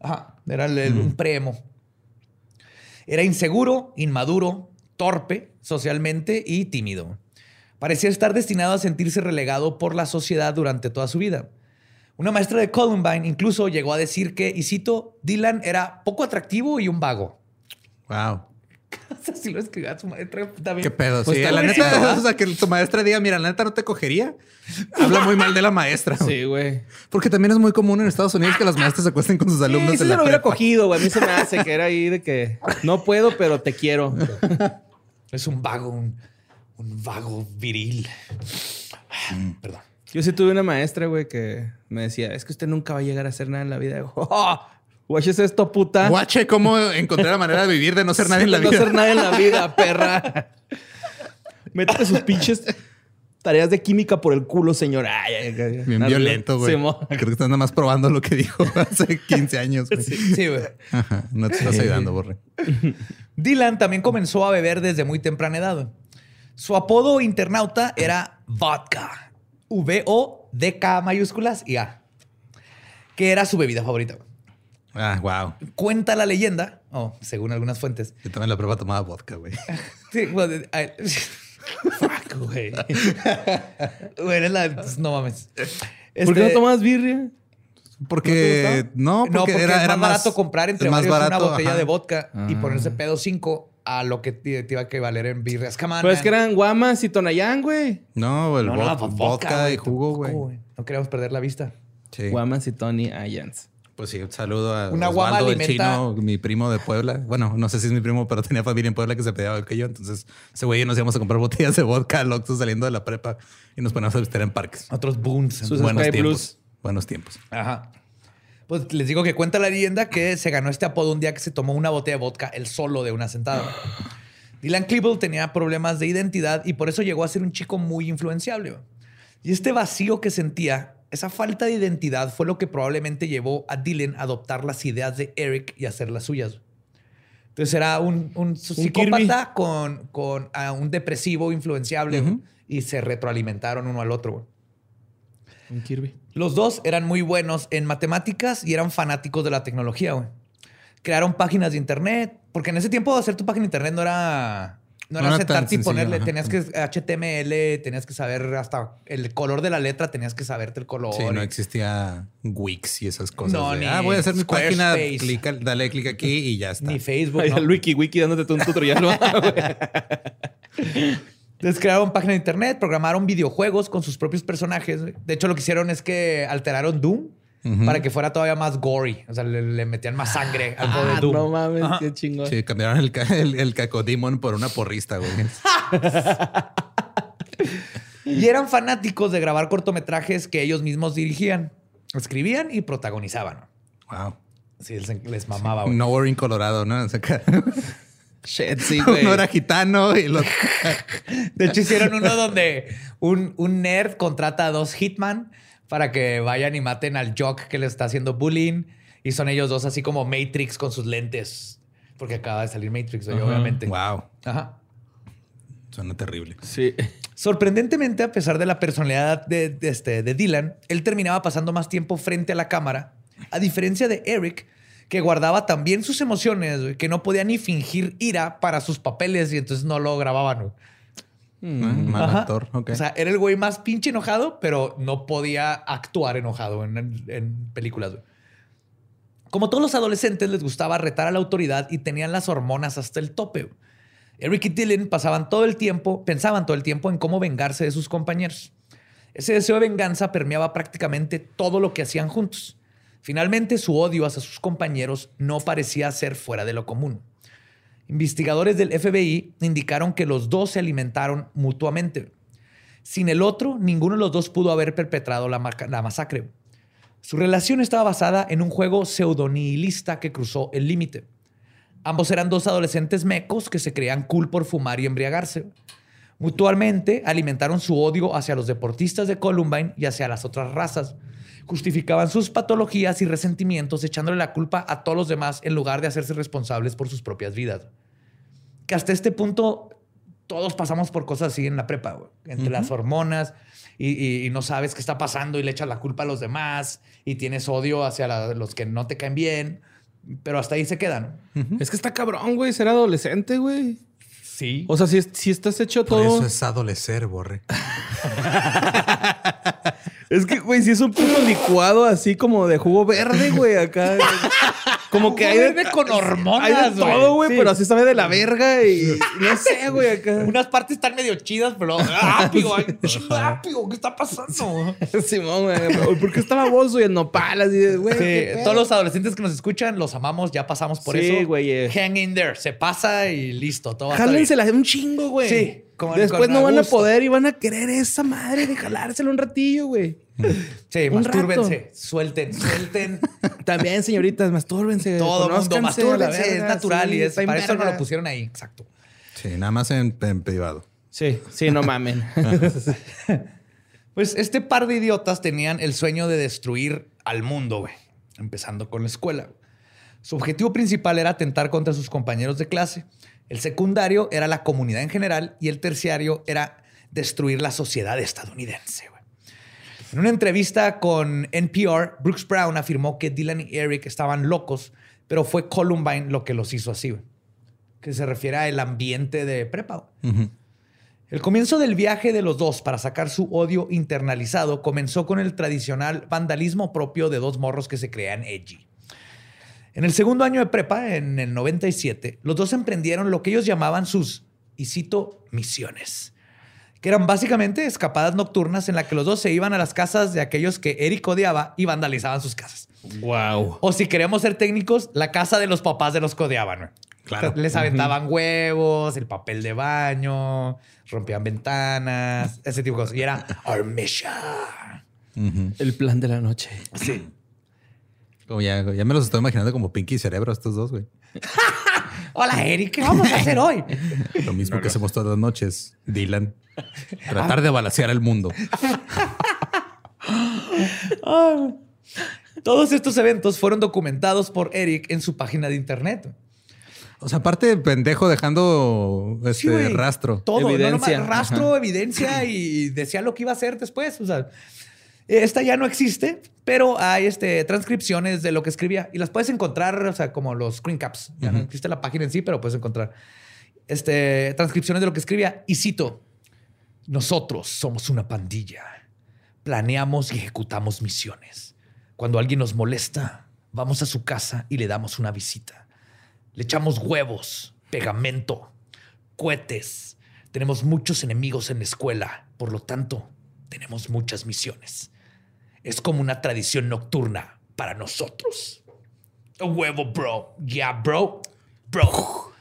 Ajá, era el- el- un preemo. Era inseguro, inmaduro, torpe socialmente y tímido. Parecía estar destinado a sentirse relegado por la sociedad durante toda su vida. Una maestra de Columbine incluso llegó a decir que, y cito, Dylan era poco atractivo y un vago. Wow. [LAUGHS] Así lo escribió su maestra también. ¿Qué pedo? Pues sí, la neta, o sea, que tu maestra diga, mira, la neta no te cogería. Habla muy mal de la maestra. Sí, güey. Porque también es muy común en Estados Unidos que las maestras se acuesten con sus alumnos Sí, sí en se la lo hubiera cogido, güey. A mí se me hace que era ahí de que no puedo, pero te quiero. [LAUGHS] Es un vago, un, un vago viril. Perdón. Yo sí tuve una maestra, güey, que me decía, es que usted nunca va a llegar a hacer nada en la vida. [LAUGHS] ¡Oh! Guaches esto, puta. Guache, cómo encontrar la manera de vivir de no ser nadie en la no vida. hacer nada en la vida, [LAUGHS] perra. Métete sus pinches tareas de química por el culo, señor. Ay, ay, ay. Bien violento, güey. Creo que estás nada más probando lo que dijo [LAUGHS] hace 15 años. Sí, güey. No te estás ayudando, Borre. Dylan también comenzó a beber desde muy temprana edad. Su apodo internauta era Vodka. V-O-D-K mayúsculas y A. Que era su bebida favorita. Ah, wow. Cuenta la leyenda, o según algunas fuentes. Yo también la prueba tomaba vodka, güey. [LAUGHS] Sí, bueno, [LAUGHS] Fuck, güey. Güey, eres la. No mames. ¿Por qué no Este- tomas birria? Porque no, porque, No, porque era, es era más barato comprar entre más barato, una botella ajá. de vodka y Ah. ponerse pedo 5 a lo que te, te iba a equivaler en birrias. On, Pues que eran guamas y tonayán, güey. No, el No, no, pues vodka, güey, y jugo, güey. No queríamos perder la vista. Sí. Guamas y Tony Ayans. Pues sí, un saludo a Una guama Osvaldo, el alimenta- chino, mi primo de Puebla. Bueno, no sé si es mi primo, pero tenía familia en Puebla que se pedía que yo. Entonces, ese güey y nos íbamos a comprar botellas de vodka al Oxxo saliendo de la prepa y nos poníamos a visitar en parques. Otros boons. Sus Buenos tiempos. Blues. Buenos tiempos. Ajá. Pues les digo que cuenta la leyenda que se ganó este apodo un día que se tomó una botella de vodka el solo de una sentada. Dylan Klebold tenía problemas de identidad y por eso llegó a ser un chico muy influenciable. Y este vacío que sentía, esa falta de identidad fue lo que probablemente llevó a Dylan a adoptar las ideas de Eric y hacerlas suyas. Entonces era un, un psicópata con, con ah, un depresivo influenciable y se retroalimentaron uno al otro. Un Kirby. Los dos eran muy buenos en matemáticas y eran fanáticos de la tecnología, güey. Crearon páginas de internet, porque en ese tiempo hacer tu página de internet no era no era No era tan sentarte y sencillo, ponerle, ajá. tenías que HTML, tenías que saber hasta el color de la letra, tenías que saberte el color. Sí, no existía Wix y esas cosas. No, de, ni ah, voy a hacer mi página, clica, dale clic aquí y ya está. ni Facebook. Ay, ¿no? el wiki wiki dándote un tutorial. [LAUGHS] ¿no? Entonces crearon página de internet, programaron videojuegos con sus propios personajes. De hecho, lo que hicieron es que alteraron Doom para que fuera todavía más gory. O sea, le, le metían más sangre al juego de Ah, Doom. no mames, qué chingón. Sí, cambiaron el, el, el cacodemon por una porrista, güey. [LAUGHS] Y eran fanáticos de grabar cortometrajes que ellos mismos dirigían, escribían y protagonizaban. Wow. Sí, les, les mamaba. güey. Nowhere in Colorado, ¿no? O sea, [LAUGHS] Shit, sí, [LAUGHS] güey. Uno era gitano y los... [LAUGHS] De hecho, hicieron uno donde un, un nerd contrata a dos hitman para que vayan y maten al jock que le está haciendo bullying. Y son ellos dos así como Matrix con sus lentes. Porque acaba de salir Matrix, obviamente. Wow. Ajá. Suena terrible. Sí. Sorprendentemente, a pesar de la personalidad de, de este, de Dylan, él terminaba pasando más tiempo frente a la cámara, a diferencia de Eric, que guardaba también sus emociones, güey, que no podía ni fingir ira para sus papeles y entonces no lo grababan. güey. Ah, mal Ajá. actor. O sea, era el güey más pinche enojado, pero no podía actuar enojado en, en- en películas. güey. Como todos los adolescentes, les gustaba retar a la autoridad y tenían las hormonas hasta el tope. güey. Eric y Dylan pasaban todo el tiempo, pensaban todo el tiempo en cómo vengarse de sus compañeros. Ese deseo de venganza permeaba prácticamente todo lo que hacían juntos. Finalmente, su odio hacia sus compañeros no parecía ser fuera de lo común. Investigadores del FBI indicaron que los dos se alimentaron mutuamente. Sin el otro, ninguno de los dos pudo haber perpetrado la, masacre. Su relación estaba basada en un juego pseudonihilista que cruzó el límite. Ambos eran dos adolescentes mecos que se creían cool por fumar y embriagarse. Mutualmente alimentaron su odio hacia los deportistas de Columbine y hacia las otras razas. Justificaban sus patologías y resentimientos echándole la culpa a todos los demás en lugar de hacerse responsables por sus propias vidas. Que hasta este punto todos pasamos por cosas así en la prepa, güey. entre las hormonas y, y- y no sabes qué está pasando y le echas la culpa a los demás y tienes odio hacia la- los que no te caen bien, pero hasta ahí se quedan. Es que está cabrón, güey, ser adolescente, güey. Sí. O sea, si, si estás hecho Por todo. eso es adolecer, borre. [LAUGHS] Es que, güey, si es un puto licuado así como de jugo verde, güey, acá. Como que hay de, verde con hormonas, Hay de güey. todo, güey, Sí. pero así sabe de la verga y no sé, güey, acá. Unas partes están medio chidas, pero rápido, ay, [LAUGHS] rápido, ¿qué está pasando? Simón, güey. ¿Por qué está baboso y el nopal así de, güey? Sí, todos los adolescentes que nos escuchan, los amamos, ya pasamos por Sí, eso. güey, eh. Hang in there, se pasa y listo, todo. Jálensela un chingo, güey. Sí, Después con no van a poder y van a querer esa madre de jalársela un ratillo, güey. [LAUGHS] Sí, Un mastúrbense, suelten, suelten. [LAUGHS] También, señoritas, mastúrbense. Todo el mundo, mastúrbense, es verga, natural sí, y es, para eso no lo pusieron ahí, exacto. Sí, nada más en, en privado. Sí, sí, no mamen. [LAUGHS] Pues este par de idiotas tenían el sueño de destruir al mundo, güey. Empezando con la escuela. Su objetivo principal era atentar contra sus compañeros de clase. El secundario era la comunidad en general y el terciario era destruir la sociedad estadounidense. En una entrevista con NPR, Brooks Brown afirmó que Dylan y Eric estaban locos, pero fue Columbine lo que los hizo así. Que se refiere al ambiente de prepa. El comienzo del viaje de los dos para sacar su odio internalizado comenzó con el tradicional vandalismo propio de dos morros que se crean edgy. En el segundo año de prepa, en el 97, los dos emprendieron lo que ellos llamaban sus, y cito, misiones, que eran básicamente escapadas nocturnas en las que los dos se iban a las casas de aquellos que Eric odiaba y vandalizaban sus casas. wow. O si queríamos ser técnicos, la casa de los papás de los que odiaban. Claro. Les aventaban huevos, el papel de baño, rompían ventanas, ese tipo de cosas. Y era our mission. El plan de la noche. Sí. Como ya, ya me los estoy imaginando como Pinky y Cerebro estos dos, güey. [LAUGHS] Hola, Eric, ¿qué vamos a hacer hoy? [LAUGHS] Lo mismo que hacemos todas las noches. Dylan. [LAUGHS] Tratar de balancear el mundo. Todos estos eventos fueron documentados por Eric en su página de internet. O sea, aparte pendejo dejando Sí, este rastro. Todo, no Evidencia. nomás rastro, evidencia y decía lo que iba a hacer después. O sea, esta ya no existe, pero hay este, transcripciones de lo que escribía y las puedes encontrar, o sea, como los screen caps. Ya no existe la página en sí, pero puedes encontrar este, transcripciones de lo que escribía. Y cito: Nosotros somos una pandilla. Planeamos y ejecutamos misiones. Cuando alguien nos molesta, vamos a su casa y le damos una visita. Le echamos huevos, pegamento, cohetes. Tenemos muchos enemigos en la escuela, por lo tanto, tenemos muchas misiones. Es como una tradición nocturna para nosotros. A huevo, bro. Yeah, bro. Bro.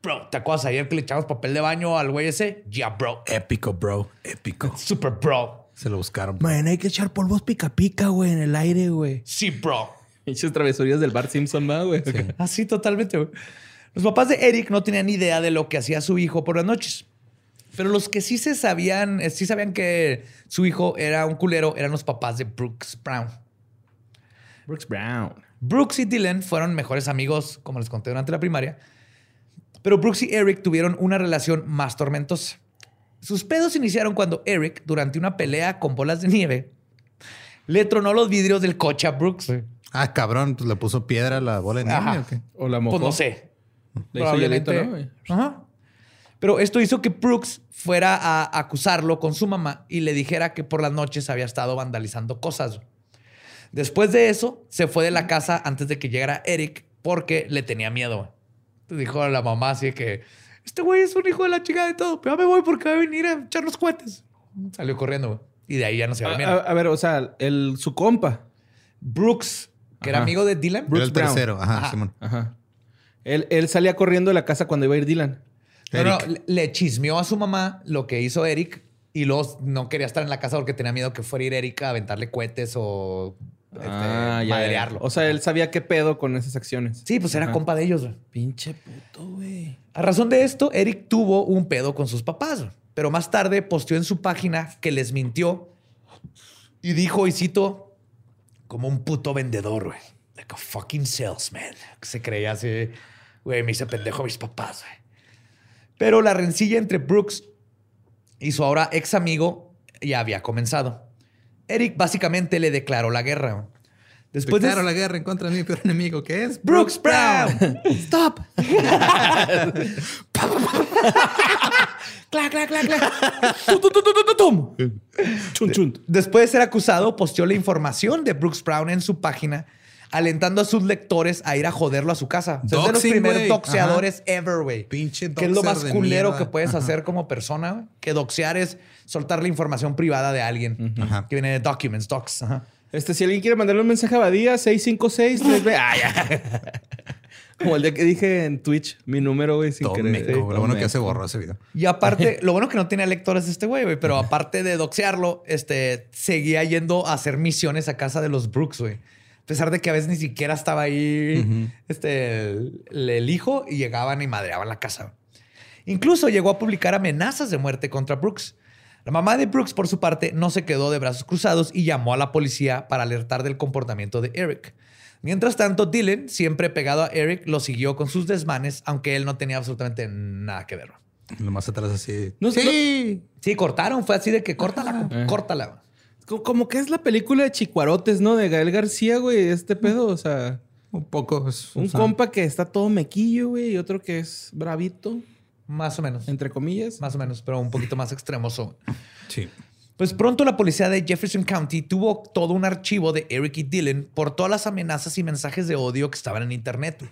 Bro, ¿te acuerdas ayer que le echamos papel de baño al güey ese? Yeah, bro. Épico, bro. Épico. Super bro. Se lo buscaron. Man, hay que echar polvos pica pica, güey, en el aire, güey. Sí, bro. Pinches travesurías del Bart Simpson, ¿no, güey? Así totalmente. güey. Los papás de Eric no tenían ni idea de lo que hacía su hijo por las noches. Pero los que sí se sabían, eh, sí sabían que su hijo era un culero, eran los papás de Brooks Brown. Brooks Brown. Brooks y Dylan fueron mejores amigos, como les conté durante la primaria. Pero Brooks y Eric tuvieron una relación más tormentosa. Sus pedos iniciaron cuando Eric, durante una pelea con bolas de nieve, le tronó los vidrios del coche a Brooks. Ah, cabrón, pues le puso piedra a la bola de nieve. Ajá. ¿o qué? O la mojó. Pues no sé. Le hizo hielito, Probablemente. ¿no? Ajá. Pero esto hizo que Brooks fuera a acusarlo con su mamá y le dijera que por las noches había estado vandalizando cosas. Después de eso, se fue de la casa antes de que llegara Eric porque le tenía miedo. Entonces dijo a la mamá así que, este güey es un hijo de la chica de todo, pero ya me voy porque va a venir a echarnos cohetes. Salió corriendo, güey. Y de ahí ya no se va a- a a ver, o sea, el, su compa. Brooks, que era amigo de Dylan. Era el Brown. tercero. Ajá, Ajá. Simón. Ajá. Él, él salía corriendo de la casa cuando iba a ir Dylan. No, no, le- chismeó a su mamá lo que hizo Eric y luego no quería estar en la casa porque tenía miedo que fuera a ir Eric a aventarle cohetes o este, Ah, madrearlo. O sea, él sabía qué pedo con esas acciones. sí, pues era compa de ellos. güey. Pinche puto, güey. A razón de esto, Eric tuvo un pedo con sus papás, güey. pero más tarde posteó en su página que les mintió y dijo, y cito, como un puto vendedor, güey. Like a fucking salesman. Se creía así, güey, me hice pendejo a mis papás, güey. Pero la rencilla entre Brooks y su ahora ex amigo ya había comenzado. Eric básicamente le declaró la guerra. Después de Declaro la guerra en contra de mi peor enemigo, que es Brooks Brown. [LAUGHS] Stop. clac, clac, clac, clac. Tum, tum, tum, tum, tum, tum. Chun, chun. Después de ser acusado, posteó la información de Brooks Brown en su página, alentando a sus lectores a ir a joderlo a su casa. O sea, es de los primeros güey. doxeadores ever, güey. Pinche Que es lo más culero mierda. que puedes Ajá. hacer como persona, güey. Que doxear es soltar la información privada de alguien. Ajá. Que viene de documents, docs. Ajá. Este, si alguien quiere mandarle un mensaje a Badía, 656 3 Ah, ya. [LAUGHS] Como el día que dije en Twitch, mi número, güey, sin querer. Lo bueno que ya se borró ese video. Y aparte, [LAUGHS] lo bueno que no tenía lectores este güey, güey, pero aparte de doxearlo, este, seguía yendo a hacer misiones a casa de los Brooks, güey. A pesar de que a veces ni siquiera estaba ahí este, el, el hijo y llegaban y madreaban la casa. Incluso llegó a publicar amenazas de muerte contra Brooks. La mamá de Brooks, por su parte, no se quedó de brazos cruzados y llamó a la policía para alertar del comportamiento de Eric. Mientras tanto, Dylan, siempre pegado a Eric, lo siguió con sus desmanes, aunque él no tenía absolutamente nada que ver. Lo más atrás así. No, sí. Sí, cortaron. Fue así de que córtala, Eh. córtala. Como, como que es la película de Chicuarotes, ¿no? De Gael García, güey. Este pedo, o sea, Un poco. es- un o sea, compa que está todo mequillo, güey, y otro que es bravito, Más o menos. entre comillas. Más o menos, pero un poquito más extremoso. Sí. Pues pronto la policía de Jefferson County tuvo todo un archivo de Eric y Dylan por todas las amenazas y mensajes de odio que estaban en internet.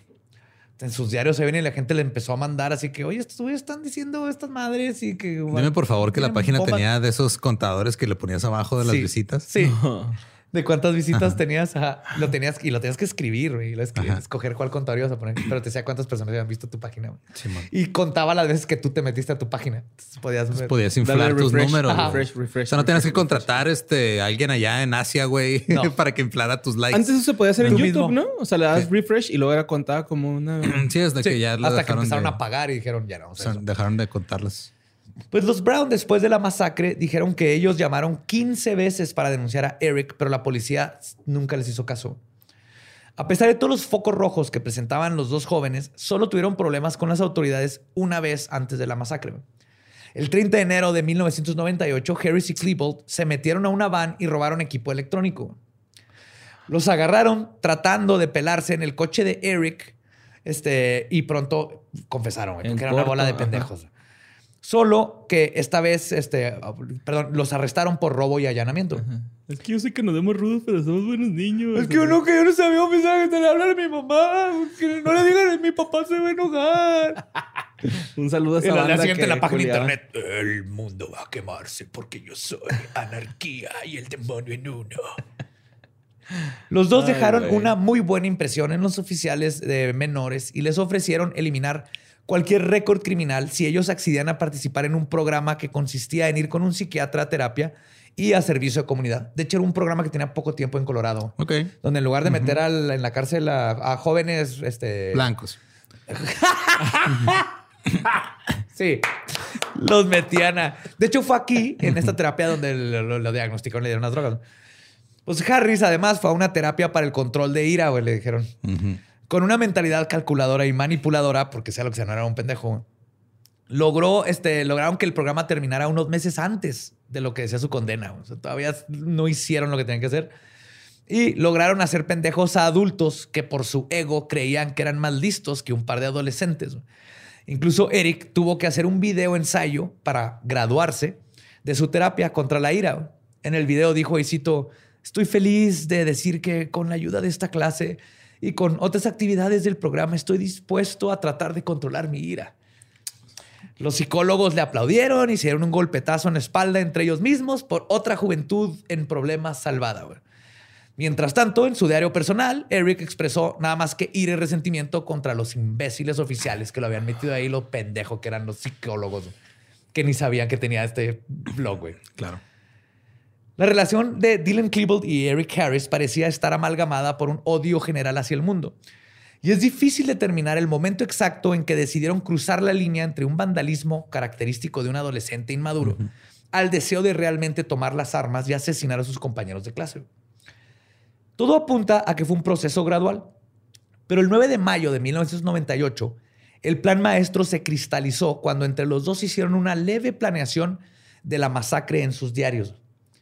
En sus diarios se ven y la gente le empezó a mandar así que, oye, estos güeyes están diciendo estas madres y que... Dime por favor que la página bombas". tenía de esos contadores que le ponías abajo de las Sí, visitas. Sí. ¿De cuántas visitas tenías? Ajá. Lo tenías y lo tenías que escribir, güey. y lo escoger cuál contador ibas a poner. Pero te decía cuántas personas habían visto tu página. Y contaba las veces que tú te metiste a tu página. Entonces podías ver. Podías inflar tus refresh. números. Refresh, refresh, o sea, no tenías que refresh, contratar este, a alguien allá en Asia, güey, No. [LAUGHS] para que inflara tus likes. Antes eso se podía hacer en YouTube, mismo. ¿no? O sea, le das refresh y luego era contada como una... [CLEARS THROAT] Sí, es de Sí, que ya hasta que empezaron de, a pagar y dijeron, ya no. o a sea, eso". dejaron de contarlas. Pues los Brown, después de la masacre, dijeron que ellos llamaron 15 veces para denunciar a Eric, pero la policía nunca les hizo caso. A pesar de todos los focos rojos que presentaban los dos jóvenes, solo tuvieron problemas con las autoridades una vez antes de la masacre. El 30 de enero de 1998, Harris y Klebold se metieron a una van y robaron equipo electrónico. Los agarraron tratando de pelarse en el coche de Eric este, y pronto confesaron, porque era una bola de ajá. Solo que esta vez, este, perdón, los arrestaron por robo y allanamiento. Es que yo sé que nos vemos rudos, pero somos buenos niños. Es que uno que yo no sabía un mensaje de hablar a mi mamá. Que no le digan, mi papá se va a enojar. [LAUGHS] Un saludo a esa la, siguiente en que la página de culiaba. internet. El mundo va a quemarse porque yo soy anarquía y el demonio en uno. Los dos Ay, dejaron una muy buena impresión en los oficiales de menores y les ofrecieron eliminar cualquier récord criminal si ellos accedían a participar en un programa que consistía en ir con un psiquiatra a terapia y a servicio de comunidad. De hecho, era un programa que tenía poco tiempo en Colorado. Ok. Donde en lugar de meter al- en la cárcel a, a jóvenes este, Blancos. [LAUGHS] Sí. Los metían a. De hecho, fue aquí, en esta terapia, donde lo, lo- lo diagnosticaron y le dieron las drogas. Pues Harris, además, fue a una terapia para el control de ira, güey, le dijeron. Con una mentalidad calculadora y manipuladora, porque sea lo que sea, no era un pendejo. Logró, este, lograron que el programa terminara unos meses antes de lo que decía su condena. O sea, todavía no hicieron lo que tenían que hacer. Y lograron hacer pendejos a adultos que por su ego creían que eran más listos que un par de adolescentes. Incluso Eric tuvo que hacer un video ensayo para graduarse de su terapia contra la ira. En el video dijo, y cito, estoy feliz de decir que con la ayuda de esta clase y con otras actividades del programa estoy dispuesto a tratar de controlar mi ira. Los psicólogos le aplaudieron dieron un golpetazo en la espalda entre ellos mismos por otra juventud en problemas salvada. Mientras tanto, en su diario personal, Eric expresó nada más que ira y resentimiento contra los imbéciles oficiales que lo habían metido ahí, lo pendejo que eran los psicólogos, que ni sabían que tenía este blog, güey. Claro. La relación de Dylan Klebold y Eric Harris parecía estar amalgamada por un odio general hacia el mundo. Y es difícil determinar el momento exacto en que decidieron cruzar la línea entre un vandalismo característico de un adolescente inmaduro al deseo de realmente tomar las armas y asesinar a sus compañeros de clase. Todo apunta a que fue un proceso gradual. Pero el 9 de mayo de 1998, el plan maestro se cristalizó cuando entre los dos hicieron una leve planeación de la masacre en sus diarios.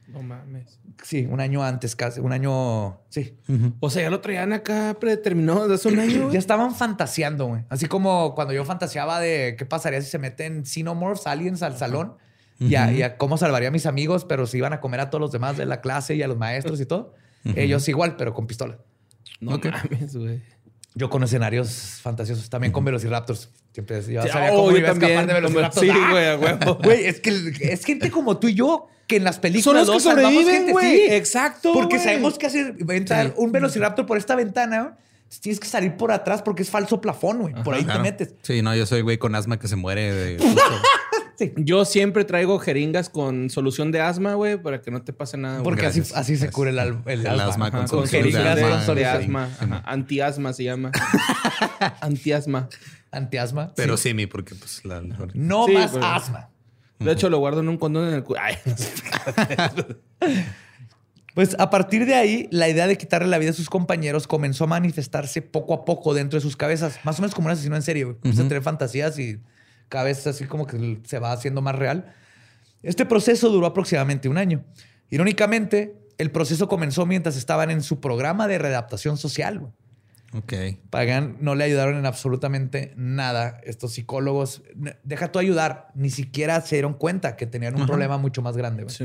No mames. Sí, un año antes, casi, un año, sí. O sea, ya lo traían acá predeterminado desde hace un año. Ya estaban fantaseando, güey. Así como cuando yo fantaseaba de qué pasaría si se meten xenomorphs, aliens al salón y, a, y a cómo salvaría a mis amigos, pero si iban a comer a todos los demás de la clase y a los maestros y todo. Ellos igual, pero con pistola. No mames, güey. Yo con escenarios fantasiosos, también con Velociraptors. Siempre yo Sí, sabía oh, cómo yo iba a escapar también, de Velociraptors. sí, [LAUGHS] ¡Ah! güey, a huevo. Güey, es que es gente como tú y yo que en las Son películas los que sobreviven, gente, güey. sí. Exacto. Porque güey. sabemos que hacer entrar un velociraptor por esta ventana. güey. Tienes que salir por atrás porque es falso plafón, güey. Por ahí Claro. te metes. Sí, no, yo soy güey con asma que se muere [LAUGHS] Yo siempre traigo jeringas con solución de asma, güey, para que no te pase nada. Porque así, Gracias, así se cura el, el El asma. asma con con solución de jeringas de, asma, de asma. Ajá, Antiasma se llama. [LAUGHS] Antiasma. Antiasma. Pero Sí. mi, porque pues la No Sí, más pero- asma. De hecho, lo guardo en un condón en el cu- Ay, [LAUGHS] Pues a partir de ahí, la idea de quitarle la vida a sus compañeros comenzó a manifestarse poco a poco dentro de sus cabezas. Más o menos como un asesino en. Empieza a tener fantasías y cada vez así como que se va haciendo más real. Este proceso duró aproximadamente un año. Irónicamente, el proceso comenzó mientras estaban en su programa de readaptación social. güey. Ok. Pagan no le ayudaron en absolutamente nada. Estos psicólogos, deja tú ayudar, ni siquiera se dieron cuenta que tenían un problema mucho más grande. sí.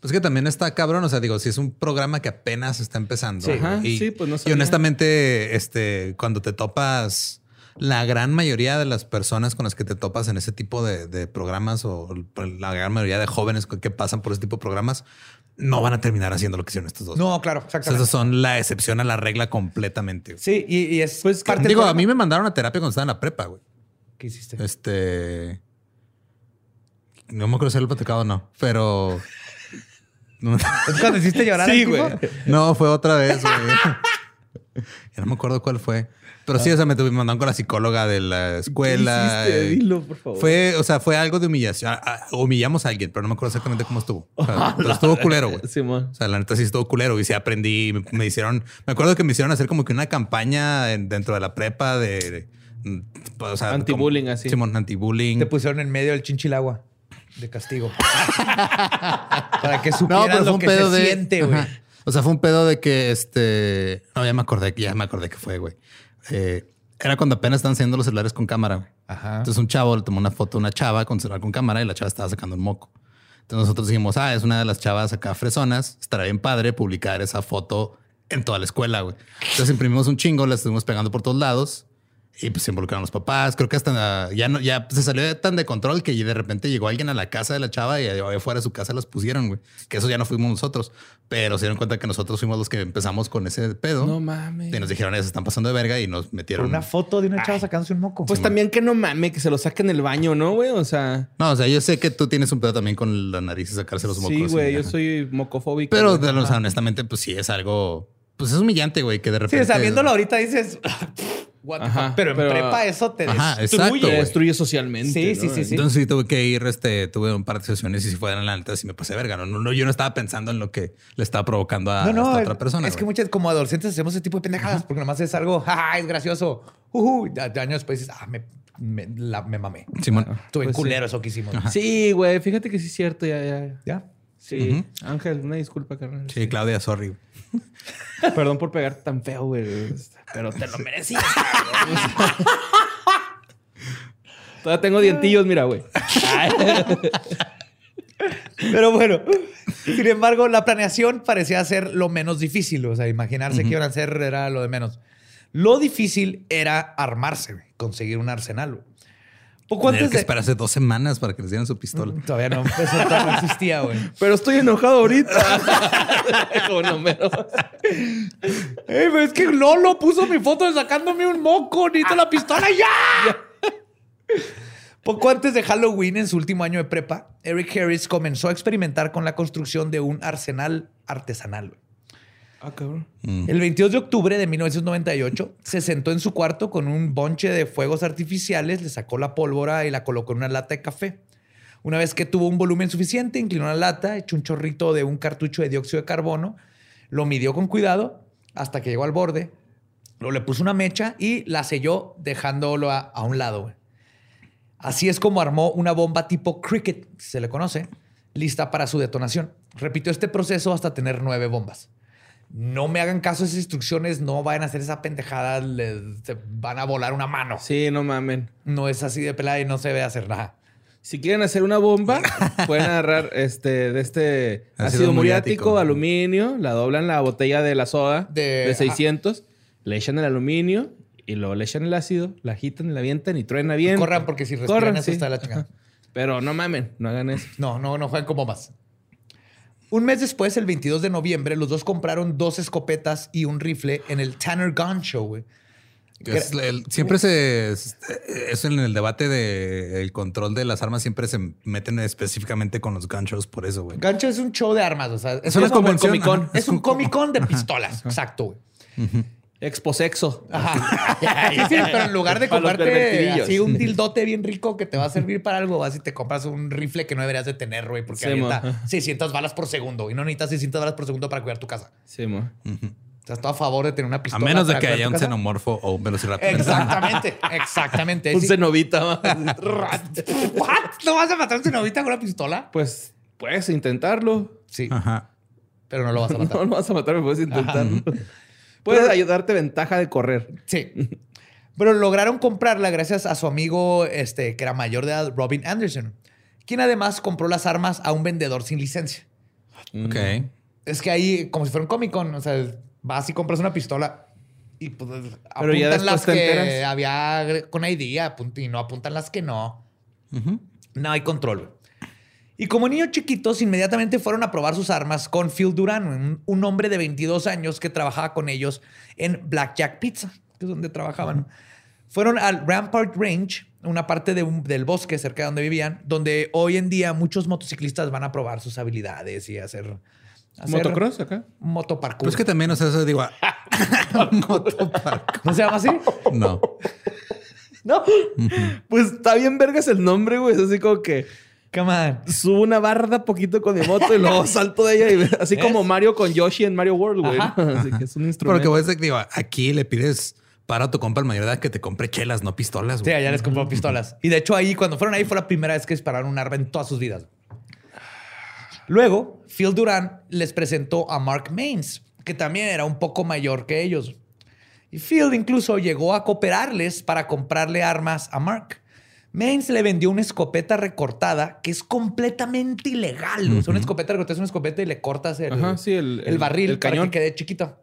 Pues que también está cabrón. O sea, digo, si es un programa que apenas está empezando. Sí. Ajá, y, sí, pues no y honestamente, este, cuando te topas, la gran mayoría de las personas con las que te topas en ese tipo de, de programas o la gran mayoría de jóvenes que pasan por ese tipo de programas no van a terminar haciendo lo que hicieron estos dos. No, claro, exactamente. esas son la excepción a la regla completamente. güey. Sí, y, y es Pues, parte Digo, a mí me mandaron a terapia cuando estaba en la prepa, güey. ¿Qué hiciste? Este. No me acuerdo si lo platicado o no, pero. [LAUGHS] ¿Es cuando hiciste llorar Sí, güey. no, fue otra vez, güey. [LAUGHS] Ya no me acuerdo cuál fue. Pero sí, o sea, me, mandaron con la psicóloga de la escuela. ¿Qué hiciste? eh, Dilo, por favor. Fue, o sea, fue algo de humillación. Ah, ah, Humillamos a alguien, pero no me acuerdo exactamente cómo estuvo. O sea, [LAUGHS] pero estuvo culero, güey. Simón. O sea, la neta sí estuvo culero y sí aprendí. Me, me hicieron, me acuerdo que me hicieron hacer como que una campaña en- dentro de la prepa de, de- o sea, Anti-bullying, así. Simón, anti-bullying. Te pusieron en medio del chinchilagua de castigo. [LAUGHS] Para que No, pero fue lo que pedo se de. siente, güey. O sea, fue un pedo de que este. No, ya me acordé, ya me acordé que fue, güey. Eh, era cuando apenas estaban haciendo los celulares con cámara. güey. Ajá. Entonces un chavo le tomó una foto a una chava con celular con cámara y la chava estaba sacando un moco. Entonces nosotros dijimos, ah, es una de las chavas acá fresonas. Estará bien padre publicar esa foto en toda la escuela, güey. Entonces imprimimos un chingo, la estuvimos pegando por todos lados y pues se involucraron los papás. Creo que hasta ya no, ya se salió de tan de control que de repente llegó alguien a la casa de la chava y ahí afuera de su casa las pusieron, güey. Que eso ya no fuimos nosotros, pero se dieron cuenta que nosotros fuimos los que empezamos con ese pedo. No mames. Y nos dijeron, "Ellos se están pasando de verga y nos Por metieron. una foto de una chava sacándose un moco. Pues también que no mames, que se lo saquen en el baño, ¿no, güey? O sea, No, o sea, yo sé que tú tienes un pedo también con la nariz y sacarse los mocos. sí, güey, yo ajá. soy mocofóbico. Pero, o sea, honestamente, pues sí es algo. Pues es humillante, güey, que de Sí, repente. o sea, viéndolo ahorita dices, [LAUGHS] what the Ajá, fuck. Pero en prepa eso te Ajá, destruye. exacto, destruye socialmente. Sí, ¿no? sí, sí, sí. Entonces sí tuve que ir, este, tuve un par de sesiones y si fueran la neta, sí me pasé verga. No, no, no, yo no estaba pensando en lo que le estaba provocando a, No, no, esta es- otra persona. Es que muchas, como adolescentes, hacemos ese tipo de pendejadas porque nomás es algo, [LAUGHS] es gracioso. Ujú, y a- años después dices, ah, me, me, la- me mamé. Simón. Estuve Pues sí. culero eso que hicimos. Sí, güey. Fíjate que sí es cierto. Ya, ya. ¿Ya? Sí. Ángel, una disculpa, carnal. Sí, Claudia, sorry. [LAUGHS] Perdón por pegarte tan feo, güey. Pero te lo merecías. Todavía tengo dientillos, mira, güey. [LAUGHS] Pero bueno, sin embargo, la planeación parecía ser lo menos difícil. O sea, imaginarse que iban a hacer era lo de menos. Lo difícil era armarse, conseguir un arsenal. Poco Tener antes que de... esperarse dos semanas para que les dieran su pistola. Todavía no, eso no existía, güey. [LAUGHS] Pero estoy enojado ahorita. [LAUGHS] Como número. Ey, pero es que Lolo puso mi foto de sacándome un moco. Necesito la pistola ya. [LAUGHS] Poco antes de Halloween, en su último año de prepa, Eric Harris comenzó a experimentar con la construcción de un arsenal artesanal. güey. Ah, cabrón. El 22 de octubre de 1998 se sentó en su cuarto con un bonche de fuegos artificiales, le sacó la pólvora y la colocó en una lata de café. Una vez que tuvo un volumen suficiente, inclinó la lata, echó un chorrito de un cartucho de dióxido de carbono, lo midió con cuidado hasta que llegó al borde, luego le puso una mecha y la selló dejándolo a, a un lado. güey. Así es como armó una bomba tipo Cricket, si se le conoce, lista para su detonación. Repitió este proceso hasta tener nueve bombas. No me hagan caso a esas instrucciones, no vayan a hacer esa pendejada, les van a volar una mano. Sí, no mamen. No es así de pelada y no se ve hacer nada. Si quieren hacer una bomba, [LAUGHS] pueden agarrar este, de este Ácido ácido, muriático. muriático, aluminio, la doblan la botella de la soda De- de, 600, le echan el aluminio y luego le echan el ácido, la agitan, la avientan y truena bien. Corran porque si respiran Corran, eso sí. está la chingada. Pero no mamen, no hagan eso. No, no, no juegan como más. Un mes después, el 22 de noviembre, los dos compraron dos escopetas y un rifle en el Tanner Gun Show, güey. Que es el- siempre se es, es en el debate de el control de las armas siempre se meten específicamente con los gun shows por eso, güey. Gun Show es un show de armas, o sea, es, Es una como el Comic Con. Es un [LAUGHS] Comic Con de pistolas, exacto, güey. Exposexo. Ajá. [LAUGHS] [LAUGHS] Sí, sí, pero en lugar de comprarte así un dildote bien rico que te va a servir para algo, vas y te compras un rifle que no deberías de tener, güey, porque Sí, avienta mo. 600 balas por segundo y no necesitas 600 balas por segundo para cuidar tu casa. Sí, mo. O sea, estoy a favor de tener una A pistola. menos de que haya un casa. xenomorfo o un velociraptor. Exactamente, exactamente. [LAUGHS] Un cenovita. ¿No vas a matar a un cenovita con una pistola? Pues puedes intentarlo. Sí, Ajá. pero no lo vas a matar. No lo vas a matar, pero puedes intentarlo. Puedes ayudarte ventaja de correr. Sí. [LAUGHS] Pero lograron comprarla gracias a su amigo, este, que era mayor de edad, Robin Anderson, quien además compró las armas a un vendedor sin licencia. Ok. Es que ahí, como si fuera un Comic Con, o sea, vas y compras una pistola y pues Pero ya apuntan las después te que había con ID apunt- y no apuntan las que no. No hay control. Y como niños chiquitos, inmediatamente fueron a probar sus armas con Phil Duran, un, hombre de 22 años que trabajaba con ellos en Blackjack Pizza, que es donde trabajaban. Fueron al Rampart Range, una parte de un- del bosque cerca de donde vivían, donde hoy en día muchos motociclistas van a probar sus habilidades y hacer... ¿Motocross acá? Motoparkour. Pero es que también, o sea, eso digo, [LAUGHS] ¿No se llama así? no. [LAUGHS] No. Pues está bien vergas el nombre, güey. Es así como que Come on. subo una barda poquito con mi moto y luego [LAUGHS] salto de ella. Y, así como Mario con Yoshi en Mario World, güey. [LAUGHS] Así que es un Pero instrumento. que voy a decir, digo, aquí le pides para tu compa el mayor de edad que te compre chelas, no pistolas. Sí, allá les compró pistolas. Y de hecho ahí, cuando fueron ahí, fue la primera vez que dispararon un arma en todas sus vidas. Luego, Phil Duran les presentó a Mark Maines, que también era un poco mayor que ellos. Y Phil incluso llegó a cooperarles para comprarle armas a Mark. Maines le vendió una escopeta recortada que es completamente ilegal. O sea, una escopeta recortada es una escopeta y le cortas el, Ajá, sí, el- el el- barril el para cañón. que quede chiquito.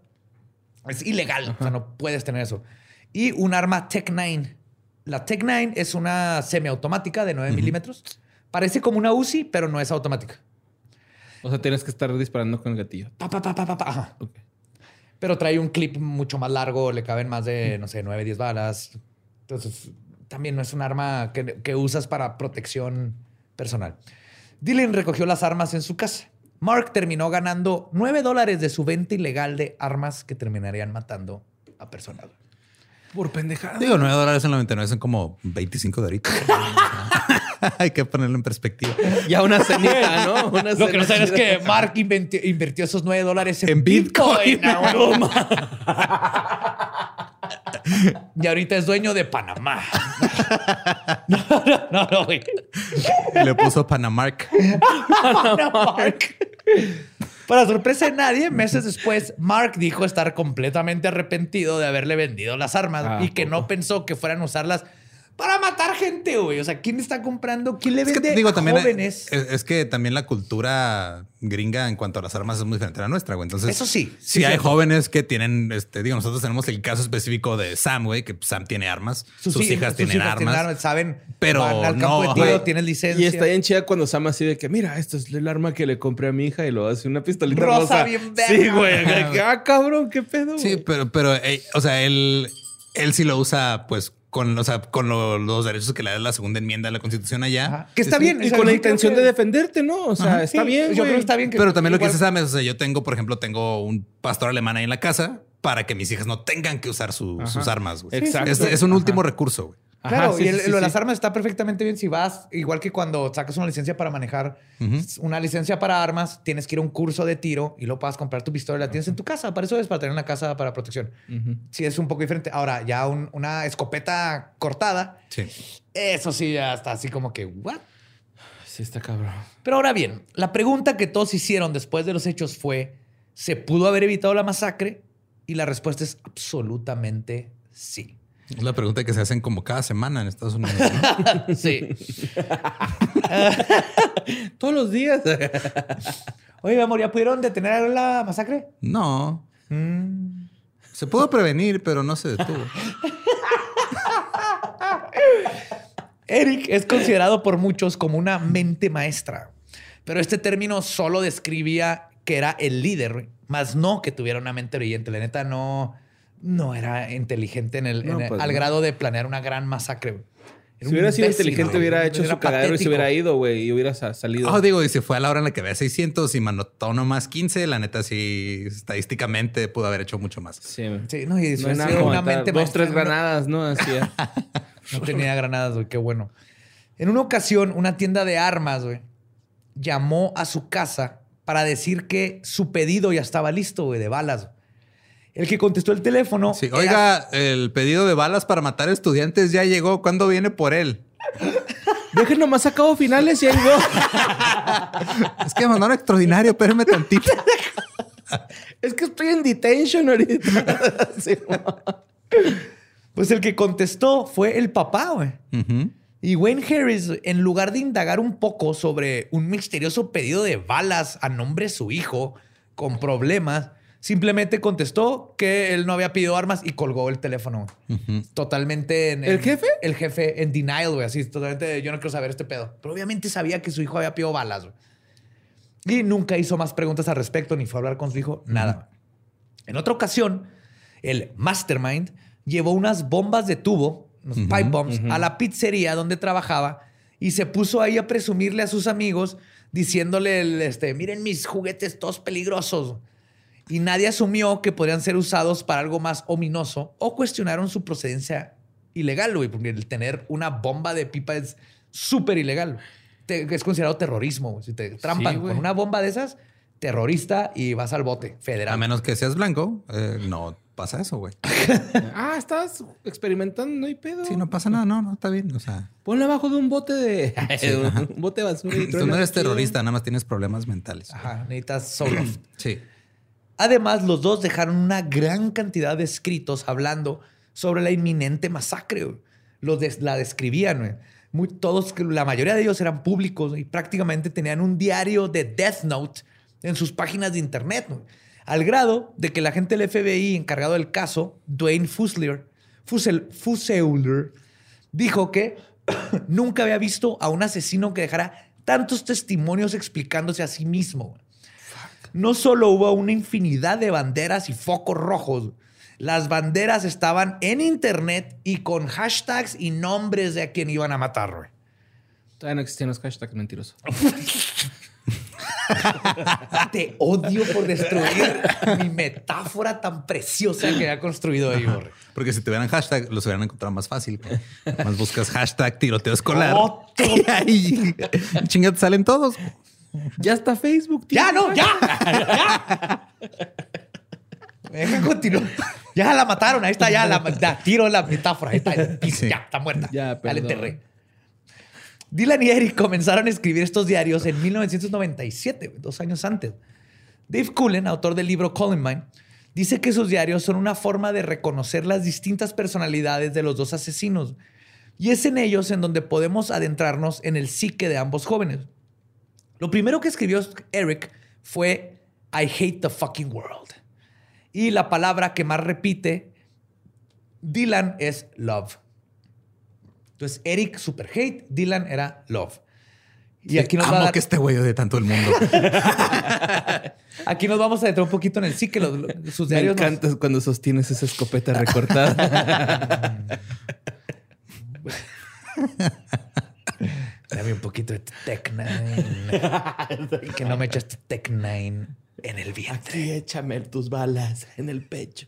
Es ilegal. O sea, no puedes tener eso. Y un arma Tech 9. La Tech 9 es una semiautomática de 9 milímetros. Parece como una Uzi, pero no es automática. O sea, tienes que estar disparando con el gatillo. Pa, pa, pa, pa, pa, pa. Ajá. Ok. Pero trae un clip mucho más largo, le caben más de, no sé, 9, 10 balas. Entonces, también no es un arma que, que usas para protección personal. Dylan recogió las armas en su casa. Mark terminó ganando 9 dólares de su venta ilegal de armas que terminarían matando a personas. Por pendejada. Digo, 9 dólares en 99 son como 25 doritos. [LAUGHS] Hay que ponerlo en perspectiva. Ya una cenita, ¿no? Una Lo que no saben es que Mark invirtió esos 9 dólares en, En Bitcoin. Bitcoin. [LAUGHS] [LAUGHS] y ahorita es dueño de Panamá. [LAUGHS] no, no, no, no, güey. Y le puso Panamark. Mark. Para sorpresa de nadie, meses después, Mark dijo estar completamente arrepentido de haberle vendido las armas Ah, y que no pensó que fueran a usarlas para matar gente, güey. O sea, ¿quién está comprando? ¿Quién le Es que vende digo a también. jóvenes? Es, es que también la cultura gringa en cuanto a las armas es muy diferente a la nuestra, güey. Entonces, Eso sí, Sí, sí, hay jóvenes que tienen, este, digo, nosotros tenemos el caso específico de Sam, güey, que Sam tiene armas, sus, hi- hijas sus tienen hijas armas. saben, pero van al campo no, de tiro, güey. tienen licencia. Y está bien chida cuando Sam así de que, mira, esto es el arma que le compré a mi hija y lo hace una pistolita Rosa, rosa. bien verga. Sí, güey. [LAUGHS] Ah, cabrón, qué pedo. Sí, güey?" pero, pero, eh, o sea, él, él sí lo usa, pues, con, o sea, con lo- los derechos que le da la segunda enmienda de la Constitución allá. Ajá. Que está bien. Y o sea, con la intención que- de defenderte, ¿no? O sea, Ajá, está sí, bien. Yo creo que está bien. que- Pero también lo que Sam es, o sea, yo tengo, por ejemplo, tengo un pastor alemán ahí en la casa para que mis hijas no tengan que usar su- sus armas. güey. Exacto. Es, es un último recurso, güey. Ajá, Claro, sí, y el- sí, lo de las armas está perfectamente bien si vas, igual que cuando sacas una licencia para manejar, una licencia para armas, tienes que ir a un curso de tiro y luego puedas comprar tu pistola y la tienes en tu casa. Para eso es para tener una casa para protección. Sí, es un poco diferente. Ahora, ya un- una escopeta cortada, Sí. eso sí ya está así como que, ¿what? Sí, está cabrón. Pero ahora bien, la pregunta que todos hicieron después de los hechos fue, ¿se pudo haber evitado la masacre? Y la respuesta es absolutamente sí. Es la pregunta que se hacen como cada semana en Estados Unidos. ¿no? [LAUGHS] Sí. [LAUGHS] Todos los días. Oye, mi amor, ¿ya pudieron detener la masacre? No. Mm. Se pudo prevenir, pero no se detuvo. Eric es considerado por muchos como una mente maestra, pero este término solo describía que era el líder, más no que tuviera una mente brillante. La neta no, no era inteligente en el, No, en el- pues al no. grado de planear una gran masacre. Era Si hubiera sido inteligente, güey. hubiera hecho Era su cagadero y se hubiera ido, güey, y hubiera sa- salido. Oh, digo, y si fue a la hora en la que vea 600 y manotó nomás 15, la neta sí, estadísticamente pudo haber hecho mucho más. Sí. Sí, no, y si No nada una mente Dos, tres no- granadas, ¿no? Así. [LAUGHS] No tenía granadas, güey. Qué bueno. En una ocasión, una tienda de armas, güey, llamó a su casa para decir que su pedido ya estaba listo, güey, de balas. El que contestó el teléfono. Sí, era- oiga, el pedido de balas para matar estudiantes ya llegó. ¿Cuándo viene por él? Dejen nomás a cabo finales y ahí yo. Es que me mandaron extraordinario, espérame tantito. [LAUGHS] es que estoy en detention ahorita. [LAUGHS] Sí. Pues el que contestó fue el papá, güey. Y Wayne Harris, en lugar de indagar un poco sobre un misterioso pedido de balas a nombre de su hijo con problemas, simplemente contestó que él no había pedido armas y colgó el teléfono. Totalmente en, ¿El en- jefe? El jefe en denial, güey. Así, totalmente, yo no quiero saber este pedo. Pero obviamente sabía que su hijo había pedido balas, güey. Y nunca hizo más preguntas al respecto, ni fue a hablar con su hijo, nada. En otra ocasión, el mastermind llevó unas bombas de tubo, unos pipe bombs, a la pizzería donde trabajaba y se puso ahí a presumirle a sus amigos diciéndole, el, este, miren mis juguetes todos peligrosos. Y nadie asumió que podrían ser usados para algo más ominoso o cuestionaron su procedencia ilegal, güey, porque el tener una bomba de pipa es súper ilegal. Te- es considerado terrorismo. güey. Si te trampan con una bomba de esas, terrorista y vas al bote federal. A menos que seas blanco, eh, no pasa eso, güey. [LAUGHS] ah, estás experimentando, no hay pedo. Sí, no pasa nada, no, no, está bien. O sea, Ponle abajo de un bote de. [LAUGHS] [LAUGHS] un bote de basura. y tú no eres terrorista, nada más tienes problemas mentales. Ajá, necesitas solo. [CLEARS THROAT] Sí. Además, los dos dejaron una gran cantidad de escritos hablando sobre la inminente masacre. Los la describían. Muy, todos, la mayoría de ellos eran públicos y prácticamente tenían un diario de Death Note en sus páginas de internet. Al grado de que la gente del FBI encargado del caso, Dwayne Fuselier, Fusel, dijo que [COUGHS] nunca había visto a un asesino que dejara tantos testimonios explicándose a sí mismo. No solo hubo una infinidad de banderas y focos rojos, las banderas estaban en internet y con hashtags y nombres de a quien iban a matar. güey. Todavía no existían los hashtags mentirosos. [LAUGHS] Te odio por destruir mi metáfora tan preciosa que había construido ahí, Borre. Porque si tuvieran hashtag, los hubieran encontrado más fácil. Más buscas hashtag tiroteo escolar. [LAUGHS] Y ahí chingados salen todos. [LAUGHS] Ya está Facebook, tío. ¡Ya, no! ¡Ya! [LAUGHS] ¡Ya! Me dejan continuar. Ya la mataron. Ahí está, ya la, la tiro la metáfora. Ahí está. en el piso, Sí. Ya, está muerta. Ya, Ya la enterré. Dylan y Eric comenzaron a escribir estos diarios en 1997, dos años antes. Dave Cullen, autor del libro Calling Mine, dice que sus diarios son una forma de reconocer las distintas personalidades de los dos asesinos. Y es en ellos en donde podemos adentrarnos en el psique de ambos jóvenes. Lo primero que escribió Eric fue I hate the fucking world. Y la palabra que más repite Dylan es love. Entonces, Eric super hate, Dylan era love. Y aquí nos, va a Amo dar- que este güey de tanto el mundo. [LAUGHS] aquí nos vamos a adentrar un poquito en el. Los, los- sus Me diarios nos- encanta cuando sostienes esa escopeta recortada. [LAUGHS] [LAUGHS] Dame un poquito de Tech Nine. que no me echaste Tech Nine en el vientre. Aquí échame tus balas en el pecho.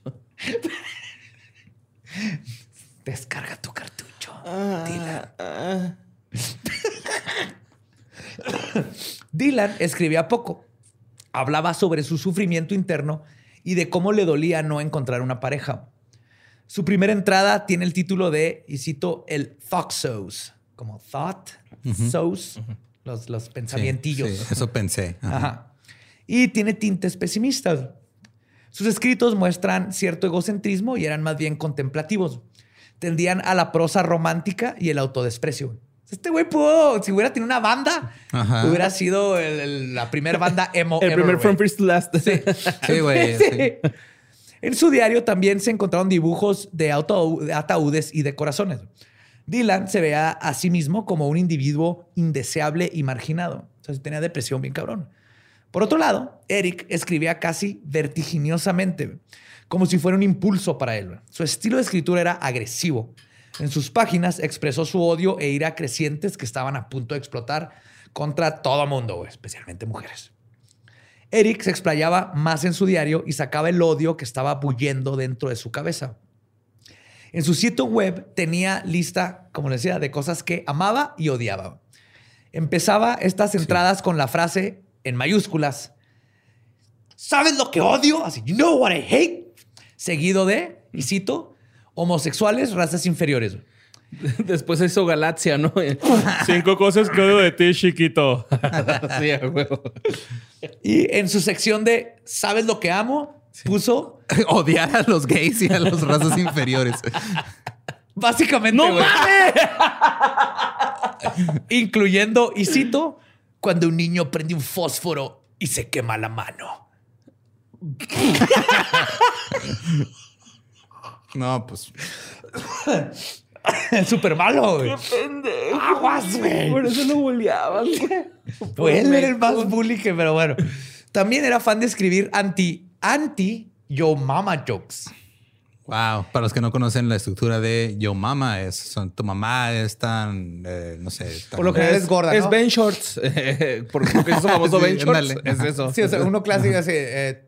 Descarga tu cartucho. Ah, Dylan escribía poco. Hablaba sobre su sufrimiento interno y de cómo le dolía no encontrar una pareja. Su primera entrada tiene el título de, y cito, el thought como thought sauce, los, los Sí, pensamientillos. sí, eso pensé. Ajá. Ajá. Y tiene tintes pesimistas. Sus escritos muestran cierto egocentrismo y eran más bien contemplativos. Tendían a la prosa romántica y el autodesprecio. Este güey pudo, si hubiera tenido una banda, Ajá. hubiera sido el- el- la primera banda [LAUGHS] emo. el ever, primer. From First to Last. [LAUGHS] Sí, güey. Sí. sí. En su diario también se encontraron dibujos de, auto- de ataúdes y de corazones. Dylan se veía a sí mismo como un individuo indeseable y marginado. O sea, tenía depresión bien cabrón. Por otro lado, Eric escribía casi vertiginosamente, como si fuera un impulso para él. Su estilo de escritura era agresivo. En sus páginas expresó su odio e ira crecientes que estaban a punto de explotar contra todo mundo, especialmente mujeres. Eric se explayaba más en su diario y sacaba el odio que estaba bullendo dentro de su cabeza. En su sitio web tenía lista, como les decía, de cosas que amaba y odiaba. Empezaba estas entradas con la frase en mayúsculas. ¿Sabes lo que odio? Así, you know what I hate. Seguido de, y cito, homosexuales, razas inferiores. [LAUGHS] Después hizo Galaxia, ¿no? [LAUGHS] Cinco cosas que odio de ti, chiquito. [LAUGHS] sí, a huevo. Y en su sección de ¿Sabes lo que amo? Puso [LAUGHS] Odiar a los gays y a las razas inferiores. [LAUGHS] básicamente. ¡No mames! Incluyendo, y cito, cuando un niño prende un fósforo y se quema la mano. No, pues [LAUGHS] Súper malo, güey. Aguas, güey. Por eso lo boleaban, güey. Él era el más bully que, pero bueno. También era fan de escribir anti, anti yo mama jokes. Wow, para los que no conocen la estructura de Yo Mama, es son, tu mamá es tan, eh, no sé, tan- Por lo general es gorda, Es. Ben Shorts. [LAUGHS] Porque porque es famoso Sí, Ben Shorts. Es eso. Sí, o sea, uno [LAUGHS] clásico así, eh,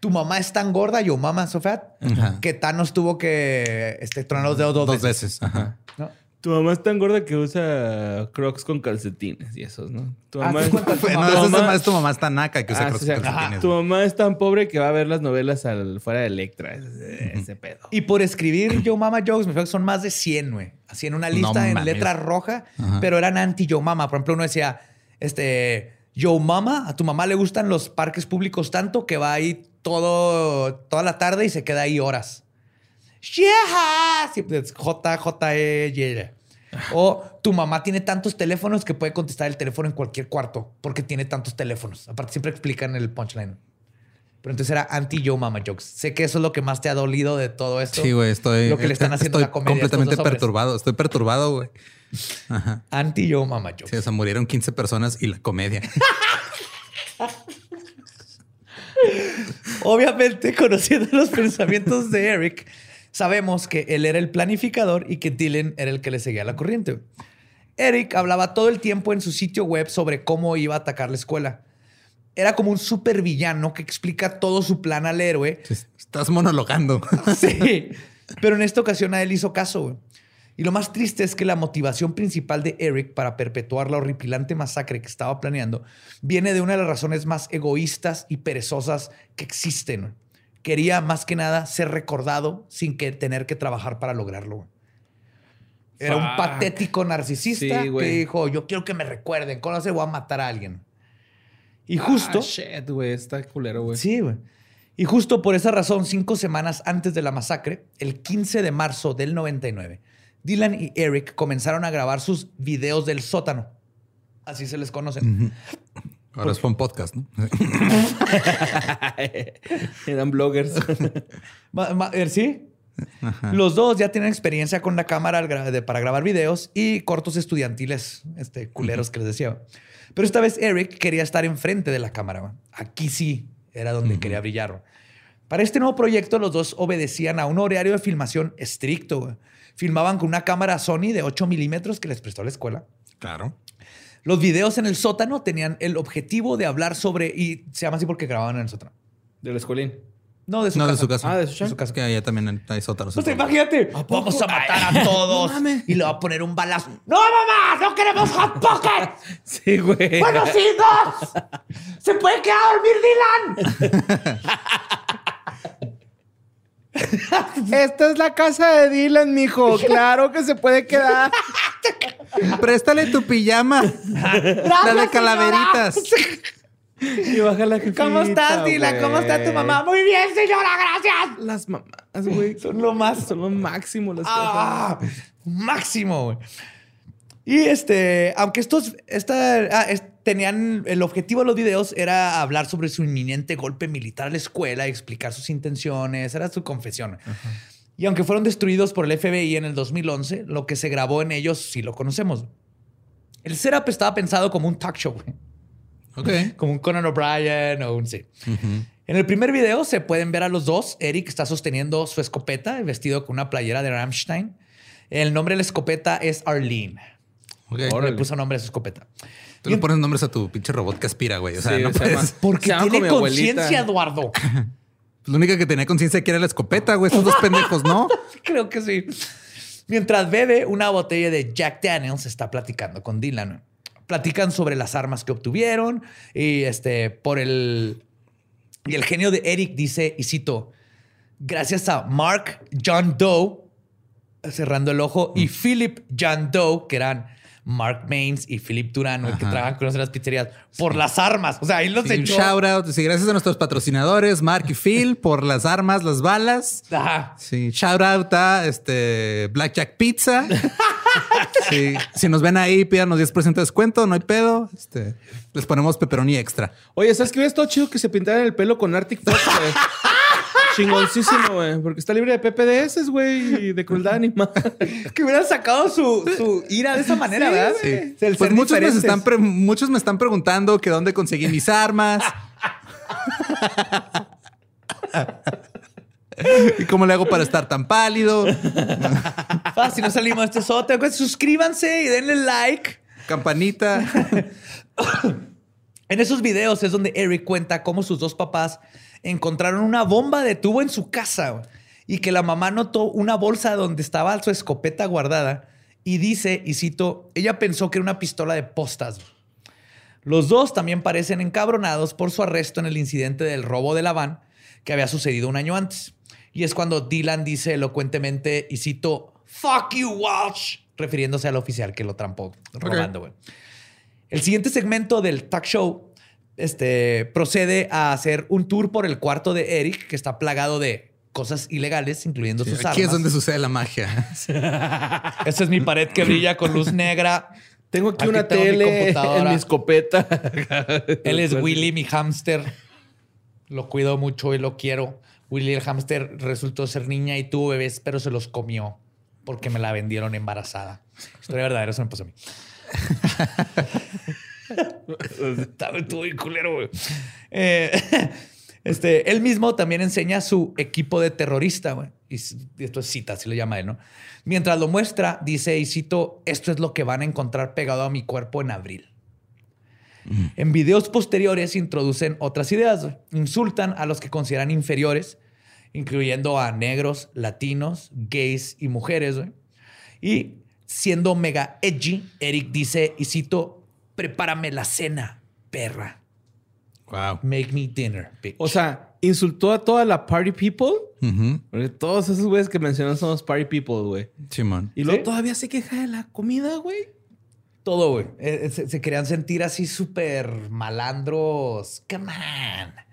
tu mamá es tan gorda, yo mama so fat, Ajá. que Thanos tuvo que este, tronar los dedos dos, dos veces. veces. Ajá. ¿no? Tu mamá es tan gorda que usa crocs con calcetines y esos, ¿no? Tu Ah, mamá, ¿te es? No, tu es mamá- más tu mamá está naca que usa Ah, crocs con calcetines. tu mamá es tan pobre que va a ver las novelas al, fuera de Electra. Ese, ese pedo. Y por escribir Yo Mama Jokes, me fue que son más de 100, güey. Así en una lista en mames. letra roja, Ajá. pero eran anti Yo Mama. Por ejemplo, uno decía, este, Yo Mama, a tu mamá le gustan los parques públicos tanto que va ahí todo, toda la tarde y se queda ahí horas. Yeah, siempre es J, J, E. O tu mamá tiene tantos teléfonos que puede contestar el teléfono en cualquier cuarto porque tiene tantos teléfonos. Aparte, siempre explican el punchline. Pero entonces era anti yo mama jokes. Sé que eso es lo que más te ha dolido de todo esto. Sí, güey, estoy. Lo que le están haciendo estoy la comedia. completamente perturbado. Estoy perturbado, güey. Ajá. Anti yo mama jokes. Sí, o sea, murieron 15 personas y la comedia. [LAUGHS] Obviamente, conociendo los [LAUGHS] pensamientos de Eric, sabemos que él era el planificador y que Dylan era el que le seguía la corriente. Eric hablaba todo el tiempo en su sitio web sobre cómo iba a atacar la escuela. era como un supervillano que explica todo su plan al héroe. Estás monologando. [LAUGHS] Sí. Pero en esta ocasión a él hizo caso. güey. Y lo más triste es que la motivación principal de Eric para perpetuar la horripilante masacre que estaba planeando viene de una de las razones más egoístas y perezosas que existen. Quería más que nada ser recordado sin que tener que trabajar para lograrlo. Era un patético narcisista Sí, que dijo, yo quiero que me recuerden, con eso voy a matar a alguien. Y justo... Ah, shit, güey. Está culero, güey. Sí, güey. Y justo por esa razón, cinco semanas antes de la masacre, el 15 de marzo del 99, Dylan y Eric comenzaron a grabar sus videos del sótano. Así se les conocen. Ahora es un podcast, ¿no? [LAUGHS] Eran bloggers. [LAUGHS] Ma- ma- eh, ¿Sí? Los dos ya tienen experiencia con la cámara para grabar videos y cortos estudiantiles, este, culeros que les decía. Pero esta vez Eric quería estar enfrente de la cámara. Aquí sí era donde quería brillar. Para este nuevo proyecto, los dos obedecían a un horario de filmación estricto. Filmaban con una cámara Sony de 8 milímetros que les prestó la escuela. Claro. Los videos en el sótano tenían el objetivo de hablar sobre, y se llama así porque grababan en el sótano. Del escuelín. No, de su No, casa. de su casa. Ah, de su casa. casa. Que allá también hay sótanos. Pues imagínate, vamos a matar a todos y le va a poner un balazo. ¡No, mamá! ¡No queremos hot pocket! [LAUGHS] Sí, güey. ¡Buenos hijos! [LAUGHS] ¡Se puede quedar a dormir Dylan! [LAUGHS] [LAUGHS] Esta es la casa de Dylan, mijo. Claro que se puede quedar. [LAUGHS] Préstale tu pijama. la de calaveritas. Y baja la ¿Cómo estás, Dylan? ¿Cómo está tu mamá? Muy bien, señora, gracias. Las mamás, güey. Son lo más Son lo máximo las Ah, máximo, güey. Y este, aunque estos esta, ah, es- tenían el objetivo de los videos era hablar sobre su inminente golpe militar a la escuela, explicar sus intenciones, era su confesión. Y aunque fueron destruidos por el FBI en el 2011, lo que se grabó en ellos sí lo conocemos. El setup estaba pensado como un talk show, [LAUGHS] como un Conan O'Brien o un sí. En el primer video se pueden ver a los dos. Eric está sosteniendo su escopeta, vestido con una playera de Rammstein. El nombre de la escopeta es Arlene. Ok. Le puso nombre a su escopeta. Tú le pones nombres a tu pinche robot que aspira, güey. O sea, Sí, no se puedes. llama- [LAUGHS] Porque Se llama tiene conciencia, Eduardo. La única que tenía conciencia que era la escopeta, güey. Estos dos [LAUGHS] pendejos, ¿no? Creo que sí. Mientras bebe una botella de Jack Daniels, está platicando con Dylan. Platican sobre las armas que obtuvieron y este por el y el genio de Eric dice y cito gracias a Mark John Doe cerrando el ojo y Philip John Doe que eran Mark Mains y Philip Duran güey, que trabajan con nosotros en las pizzerías por las armas. O sea, ahí los Sí, un echó. shout out. Sí, gracias a nuestros patrocinadores, Mark y Phil, [LAUGHS] por las armas, las balas. Ajá. Sí, shout out a este Blackjack Pizza. [LAUGHS] Sí, si nos ven ahí, pídanos 10% de descuento, no hay pedo. Este, les ponemos pepperoni extra. Oye, ¿sabes qué hubiera estado chido que se pintaran el pelo con Arctic Fox? [LAUGHS] Chingoncísimo, güey. Porque está libre de PPDS, güey, y de crueldad animal. [LAUGHS] Que hubieran sacado su, su ira de esa manera, Sí, ¿verdad? El Pues muchos me, están pre- muchos me están preguntando que dónde conseguí mis armas. [LAUGHS] ¿Y cómo le hago para estar tan pálido? Fácil, no salimos de este. Pues, Suscríbanse y denle like. Campanita. [COUGHS] En esos videos es donde Eric cuenta cómo sus dos papás encontraron una bomba de tubo en su casa y que la mamá notó una bolsa donde estaba su escopeta guardada y dice, y cito, ella pensó que era una pistola de postas. Los dos también parecen encabronados por su arresto en el incidente del robo de la van que había sucedido un año antes. Y es cuando Dylan dice elocuentemente, y cito, fuck you, Walsh, refiriéndose al oficial que lo trampó robando. El siguiente segmento del talk show este, procede a hacer un tour por el cuarto de Eric, que está plagado de cosas ilegales, incluyendo sus Aquí es armas. donde sucede la magia. [LAUGHS] Esa es mi pared que brilla con luz negra. Tengo aquí, Aquí una tengo mi tele computadora. en mi escopeta. Él es [LAUGHS] Willy, mi hámster. Lo cuido mucho y lo quiero. Willy el hámster resultó ser niña y tuvo bebés, pero se los comió porque me la vendieron embarazada. Historia verdadera, eso me pasó a mí. [LAUGHS] [LAUGHS] Estaba bien culero, güey. Eh, [LAUGHS] este, él mismo también enseña su equipo de terrorista, güey. Y esto es cita, así lo llama él, ¿no? Mientras lo muestra, dice, y cito, esto es lo que van a encontrar pegado a mi cuerpo en abril. En videos posteriores introducen otras ideas. güey. Insultan a los que consideran inferiores, incluyendo a negros, latinos, gays y mujeres. güey. Y siendo mega edgy, Eric dice, y cito, prepárame la cena, perra. Wow. Make me dinner, bitch. O sea, insultó a toda la party people. Porque todos esos güeyes que mencionan son los party people, güey. Simón. Y luego ¿Sí? todavía se queja de la comida, güey. todo, güey. Eh, eh, se, se querían sentir así súper malandros. Come on.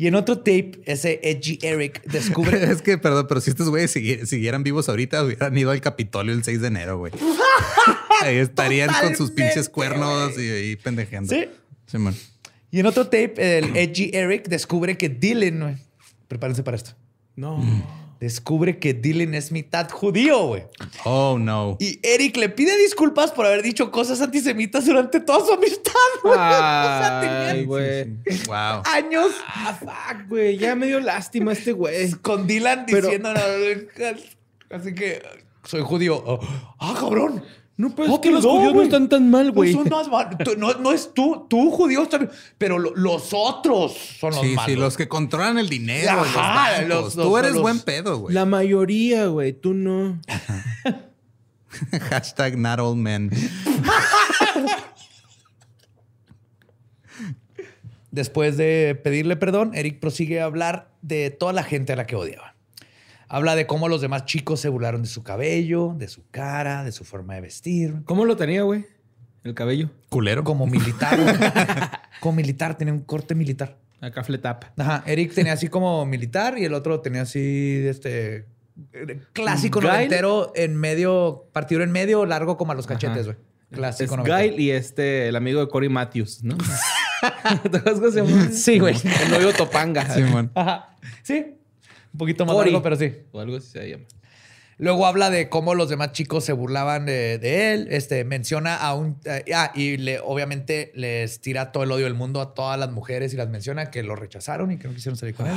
Y en otro tape, ese edgy Eric descubre... [LAUGHS] Es que, perdón, pero si estos güeyes sigui- siguieran vivos ahorita, hubieran ido al Capitolio el 6 de enero, güey. [LAUGHS] Ahí estarían con sus pinches cuernos y ahí pendejeando. Sí. Simón. Y en otro tape, el edgy Eric descubre que Dylan, güey, prepárense para esto, No. Descubre que Dylan es mitad judío, güey. Oh, no. Y Eric le pide disculpas por haber dicho cosas antisemitas durante toda su amistad, güey. [LAUGHS] O sea, Ay, güey. Wow. años Ah, fuck, güey. Ya me dio lástima este güey. con Dylan Pero- diciendo, así que soy judío. Oh, ah, cabrón. No, pero Oh, es que los perdón, judíos no están tan mal, güey. No, tú- no, no es tú, tú judío está bien, pero lo- los otros son los Sí, malos. sí, los que controlan el dinero, Ajá, los bancos. los- Tú los- eres los- buen pedo, güey. La mayoría, güey. Tú no. [LAUGHS] Hashtag not all men. [LAUGHS] Después de pedirle perdón, Eric prosigue a hablar de toda la gente a la que odiaba. Habla de cómo los demás chicos se burlaron de su cabello, de su cara, de su forma de vestir. ¿Cómo lo tenía, güey? El cabello. Culero. Como militar. [LAUGHS] como militar, tenía un corte militar. Acá fletap. Ajá, Eric tenía así como militar y el otro tenía así este clásico Guile. noventero en medio, partido en medio, largo como a los cachetes, güey. Clásico Es noventero. Guy y este, el amigo de Cory Matthews, ¿no? [LAUGHS] [LAUGHS] ¿Te acuerdas cómo se llama? Sí, güey. El novio Topanga. Simón. Ajá. Sí. Un poquito más Cory. largo, pero sí. O algo así se llama. Luego habla de cómo los demás chicos se burlaban de, de él. Este menciona a un. eh, ah, y le, obviamente les tira todo el odio del mundo a todas las mujeres y las menciona que lo rechazaron y que no quisieron salir con él.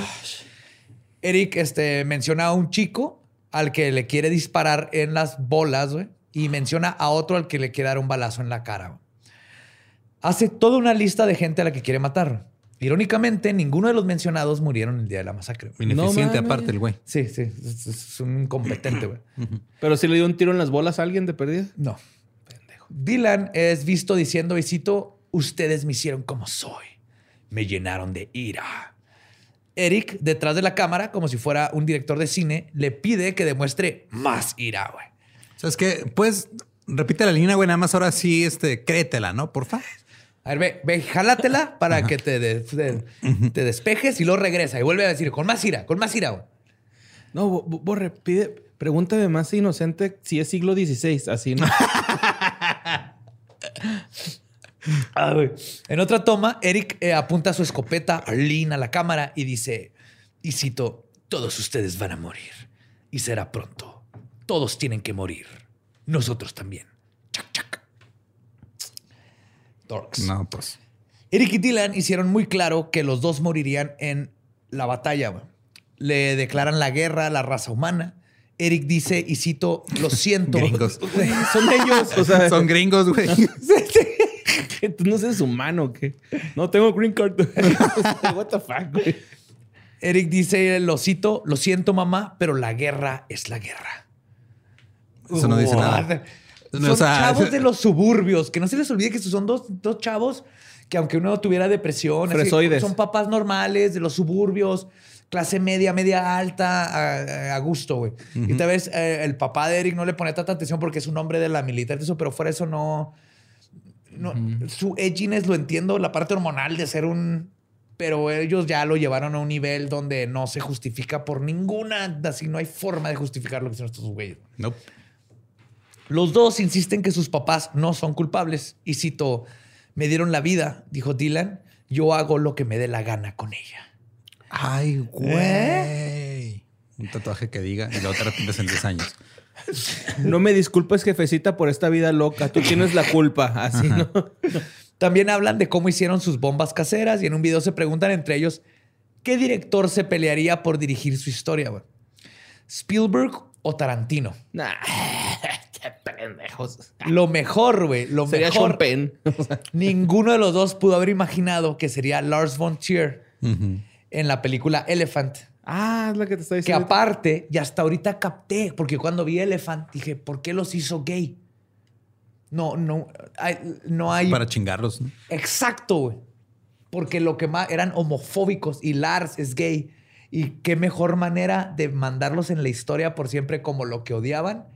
Eric este, menciona a un chico al que le quiere disparar en las bolas, güey. Y menciona a otro al que le quiere dar un balazo en la cara. güey. Hace toda una lista de gente a la que quiere matar. Irónicamente, ninguno de los mencionados murieron el día de la masacre. güey. Ineficiente mames. aparte el güey. Sí, sí. Es, es un incompetente, güey. [CLEARS THROAT] Pero si le dio un tiro en las bolas a alguien de perdida. No. Dylan es visto diciendo, y cito, ustedes me hicieron como soy. Me llenaron de ira. Eric, detrás de la cámara, como si fuera un director de cine, le pide que demuestre más ira, güey. ¿Sabes qué? Pues repite la línea, güey. Nada más ahora sí, este, créetela, ¿no? Porfa. A ver, ve, ve, jálatela para que te, de- te- te despejes y luego regresa y vuelve a decir, con más ira, con más ira, güey. No, Bo- Bo- Borre, pide, pregúntame más inocente si es siglo XVI. Así, ¿no? [LAUGHS] Ah. En otra toma, Eric eh, apunta su escopeta Arlene a la cámara y dice, y cito, todos ustedes van a morir. Y será pronto. Todos tienen que morir. Nosotros también. Dorks. No, pues. Eric y Dylan hicieron muy claro que los dos morirían en la batalla. güey. Le declaran la guerra a la raza humana. Eric dice, y cito, lo [LAUGHS] siento. Gringos. [LAUGHS] Son ellos. O sea, Son gringos, güey. [LAUGHS] tú no eres humano, ¿o ¿qué? No tengo green card. What the fuck, güey. Eric dice, lo cito, lo siento mamá, pero la guerra es la guerra. Eso no dice nada. Son No, o sea, chavos de los suburbios, que no se les olvide que son dos, dos chavos que aunque uno tuviera depresión, son papás normales de los suburbios, clase media, media alta, a, a gusto, güey. Y tal vez eh, el papá de Eric no le pone tanta atención porque es un hombre de la militar, eso, pero fuera de eso no... no Su edginess lo entiendo, la parte hormonal de ser un... Pero ellos ya lo llevaron a un nivel donde no se justifica por ninguna, así no hay forma de justificar lo que son estos güeyes. Nope. Los dos insisten que sus papás no son culpables. Y cito, me dieron la vida, dijo Dylan, yo hago lo que me dé la gana con ella. Ay, güey. Un tatuaje que diga y luego te arrepientes en 10 años. [LAUGHS] No me disculpes, jefecita, por esta vida loca. Tú tienes la culpa. Así, ¿no? También hablan de cómo hicieron sus bombas caseras y en un video se preguntan entre ellos qué director se pelearía por dirigir su historia. güey? ¿Spielberg o Tarantino? Nah. Pendejos. Lo mejor, güey, lo Sería mejor. Sean Penn. [LAUGHS] Ninguno de los dos pudo haber imaginado que sería Lars von Trier en la película Elephant. ah, es la que te está Que diciendo. aparte, y hasta ahorita capté, porque cuando vi Elephant dije, ¿por qué los hizo gay? No, no, hay, no hay. Para chingarlos. ¿no? Exacto, güey. Porque lo que más eran homofóbicos y Lars es gay. Y qué mejor manera de mandarlos en la historia por siempre como lo que odiaban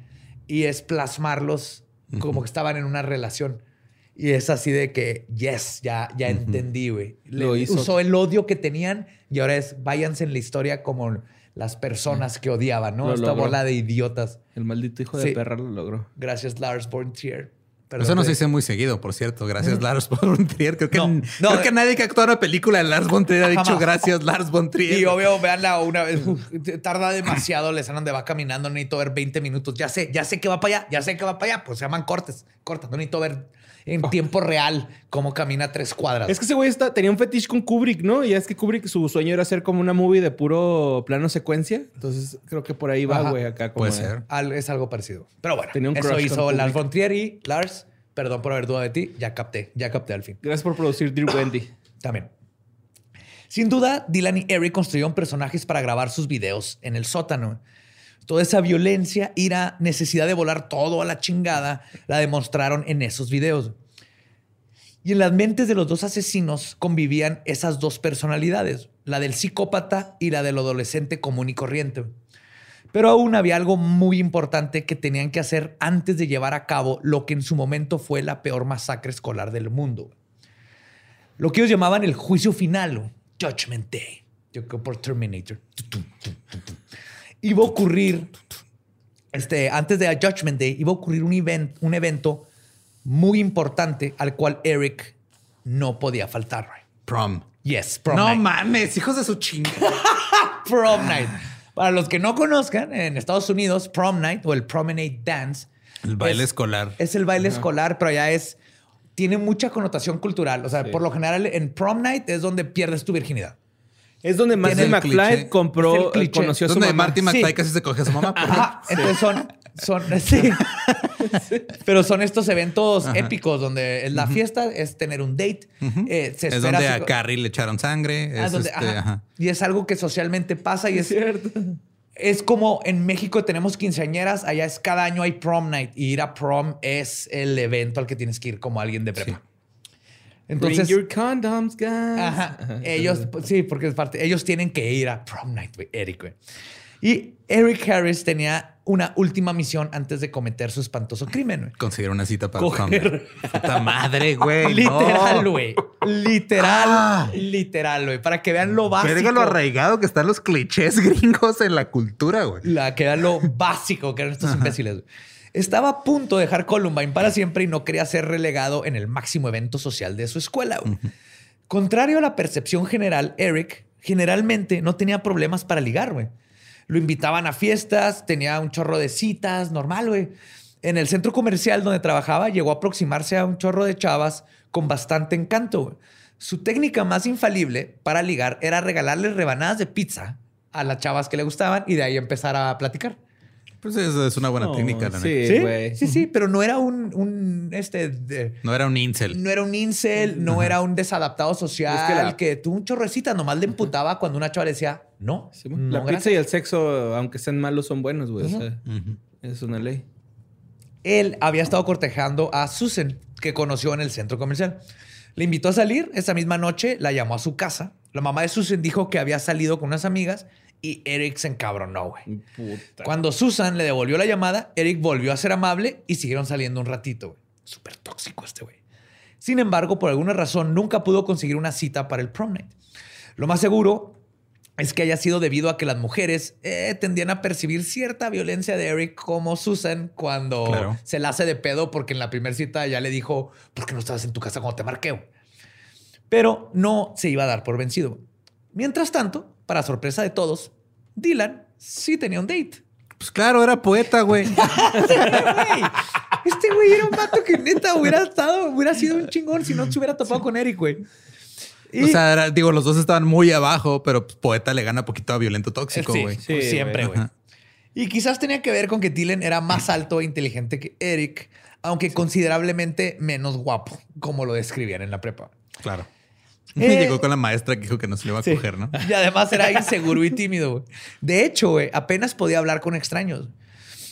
y es plasmarlos como que estaban en una relación. Y es así de que, yes, ya, ya entendí, güey. Usó el odio que tenían y ahora es váyanse en la historia como las personas que odiaban, ¿no? Lo Esta logró. bola de idiotas. El maldito hijo de Sí. perra lo logró. Gracias, Lars von Trier. Perdón, Eso no se dice muy seguido, por cierto. Gracias, Lars von Trier. Creo que, No, no, creo que nadie que actúa en una película de Lars von Trier ha dicho Jamás. gracias, Lars von Trier. Y obvio, veanla una vez. tarda demasiado, les andan de va caminando, no necesito ver 20 minutos. Ya sé, ya sé que va para allá, ya sé que va para allá. Pues se llaman cortes, cortas. No necesito ver en tiempo real cómo camina tres cuadras. Es que ese güey está, tenía un fetiche con Kubrick, ¿no? Y es que Kubrick, su sueño era hacer como una movie de puro plano secuencia. Entonces creo que por ahí va, güey, acá como. Puede ser. Al- es algo parecido. Pero bueno, Tenía un eso hizo Lars von Trier y Lars, perdón por haber dudado de ti, ya capté, ya capté al fin. Gracias por producir Dear Wendy. [COUGHS] También. Sin duda, Dylan y Eric construyeron personajes para grabar sus videos en el sótano. Toda esa violencia, ira, necesidad de volar todo a la chingada, la demostraron en esos videos. Y en las mentes de los dos asesinos convivían esas dos personalidades, la del psicópata y la del adolescente común y corriente. Pero aún había algo muy importante que tenían que hacer antes de llevar a cabo lo que en su momento fue la peor masacre escolar del mundo lo que ellos llamaban el juicio final, Judgment Day. Yo creo por Terminator. Iba a ocurrir, este, antes de Judgment Day, iba a ocurrir un, event- un evento muy importante al cual Eric no podía faltar. Prom. Yes, prom no night. mames, hijos de su chinga. [LAUGHS] Prom night. Para los que no conozcan, en Estados Unidos, prom night o el promenade dance El baile es- escolar. Es el baile escolar, pero ya es. Tiene mucha connotación cultural. O sea, por lo general en prom night es donde pierdes tu virginidad. Es donde Marty el McFly compró, conoció a su Donde mamá. Marty Sí. McFly casi se coge a su mamá. Ajá. Entonces son. Son, [LAUGHS] sí. Pero son estos eventos épicos donde la fiesta es tener un date. eh, se Es donde así- a Carrie le echaron sangre. Ah, es donde- este, ajá. ajá. Y es algo que socialmente pasa y es, Cierto. es como en México tenemos quinceañeras, allá es cada año hay prom night y ir a prom es el evento al que tienes que ir como alguien de prepa. Entonces, Bring your condoms, guys. Ajá. Ellos, sí, porque es parte. Ellos tienen que ir a prom night, güey, Eric, güey. Y Eric Harris tenía una última misión antes de cometer su espantoso crimen, güey. Conseguir una cita para Coger. Puta madre, güey. Literal, no. güey. Literal, Ah. literal, güey. Para que vean lo básico. Verga lo arraigado que están los clichés [LAUGHS] gringos en la cultura, güey. La que vean lo básico que eran estos imbéciles. Estaba a punto de dejar Columbine para siempre y no quería ser relegado en el máximo evento social de su escuela. Contrario a la percepción general, Eric generalmente no tenía problemas para ligar, güey. Lo invitaban a fiestas, tenía un chorro de citas, normal, güey. En el centro comercial donde trabajaba, llegó a aproximarse a un chorro de chavas con bastante encanto. Su técnica más infalible para ligar era regalarles rebanadas de pizza a las chavas que le gustaban y de ahí empezar a platicar. Pues eso es una buena No, técnica, la neta. sí, güey. Sí, sí, pero no era un, un, este, de- No era un incel. no era un incel, no era un desadaptado social Es que que, la- tuvo un chorrecita, nomás le emputaba cuando una chava le decía, no, Sí, no, la gracias". pizza y el sexo, aunque sean malos, son buenos, güey. O sea, es una ley. Él había estado cortejando a Susan, que conoció en el centro comercial. Le invitó a salir esa misma noche, la llamó a su casa. La mamá de Susan dijo que había salido con unas amigas y Eric se encabronó, güey. Puta. Cuando Susan le devolvió la llamada, Eric volvió a ser amable y siguieron saliendo un ratito. güey. Súper tóxico este güey. Sin embargo, por alguna razón, nunca pudo conseguir una cita para el prom night. Lo más seguro es que haya sido debido a que las mujeres eh, tendían a percibir cierta violencia de Eric como Susan cuando Claro. se la hace de pedo porque en la primera cita ya le dijo, ¿por qué no estabas en tu casa cuando te marqué? güey?". Pero no se iba a dar por vencido. Mientras tanto, para sorpresa de todos, Dylan sí tenía un date. Pues claro, era poeta, [LAUGHS] güey. Este güey era un vato que neta hubiera estado, hubiera sido un chingón si no se hubiera topado con Eric, güey. Y- O sea, era- digo, los dos estaban muy abajo, pero pues, poeta le gana poquito a violento tóxico, Sí, güey. sí, siempre, güey. Y quizás tenía que ver con que Dylan era más alto e inteligente que Eric, aunque considerablemente menos guapo, como lo describían en la prepa. Claro. [LAUGHS] Eh, Llegó con la maestra que dijo que no se le iba a Sí. coger, ¿no? Y además era inseguro y tímido. güey. De hecho, güey, apenas podía hablar con extraños.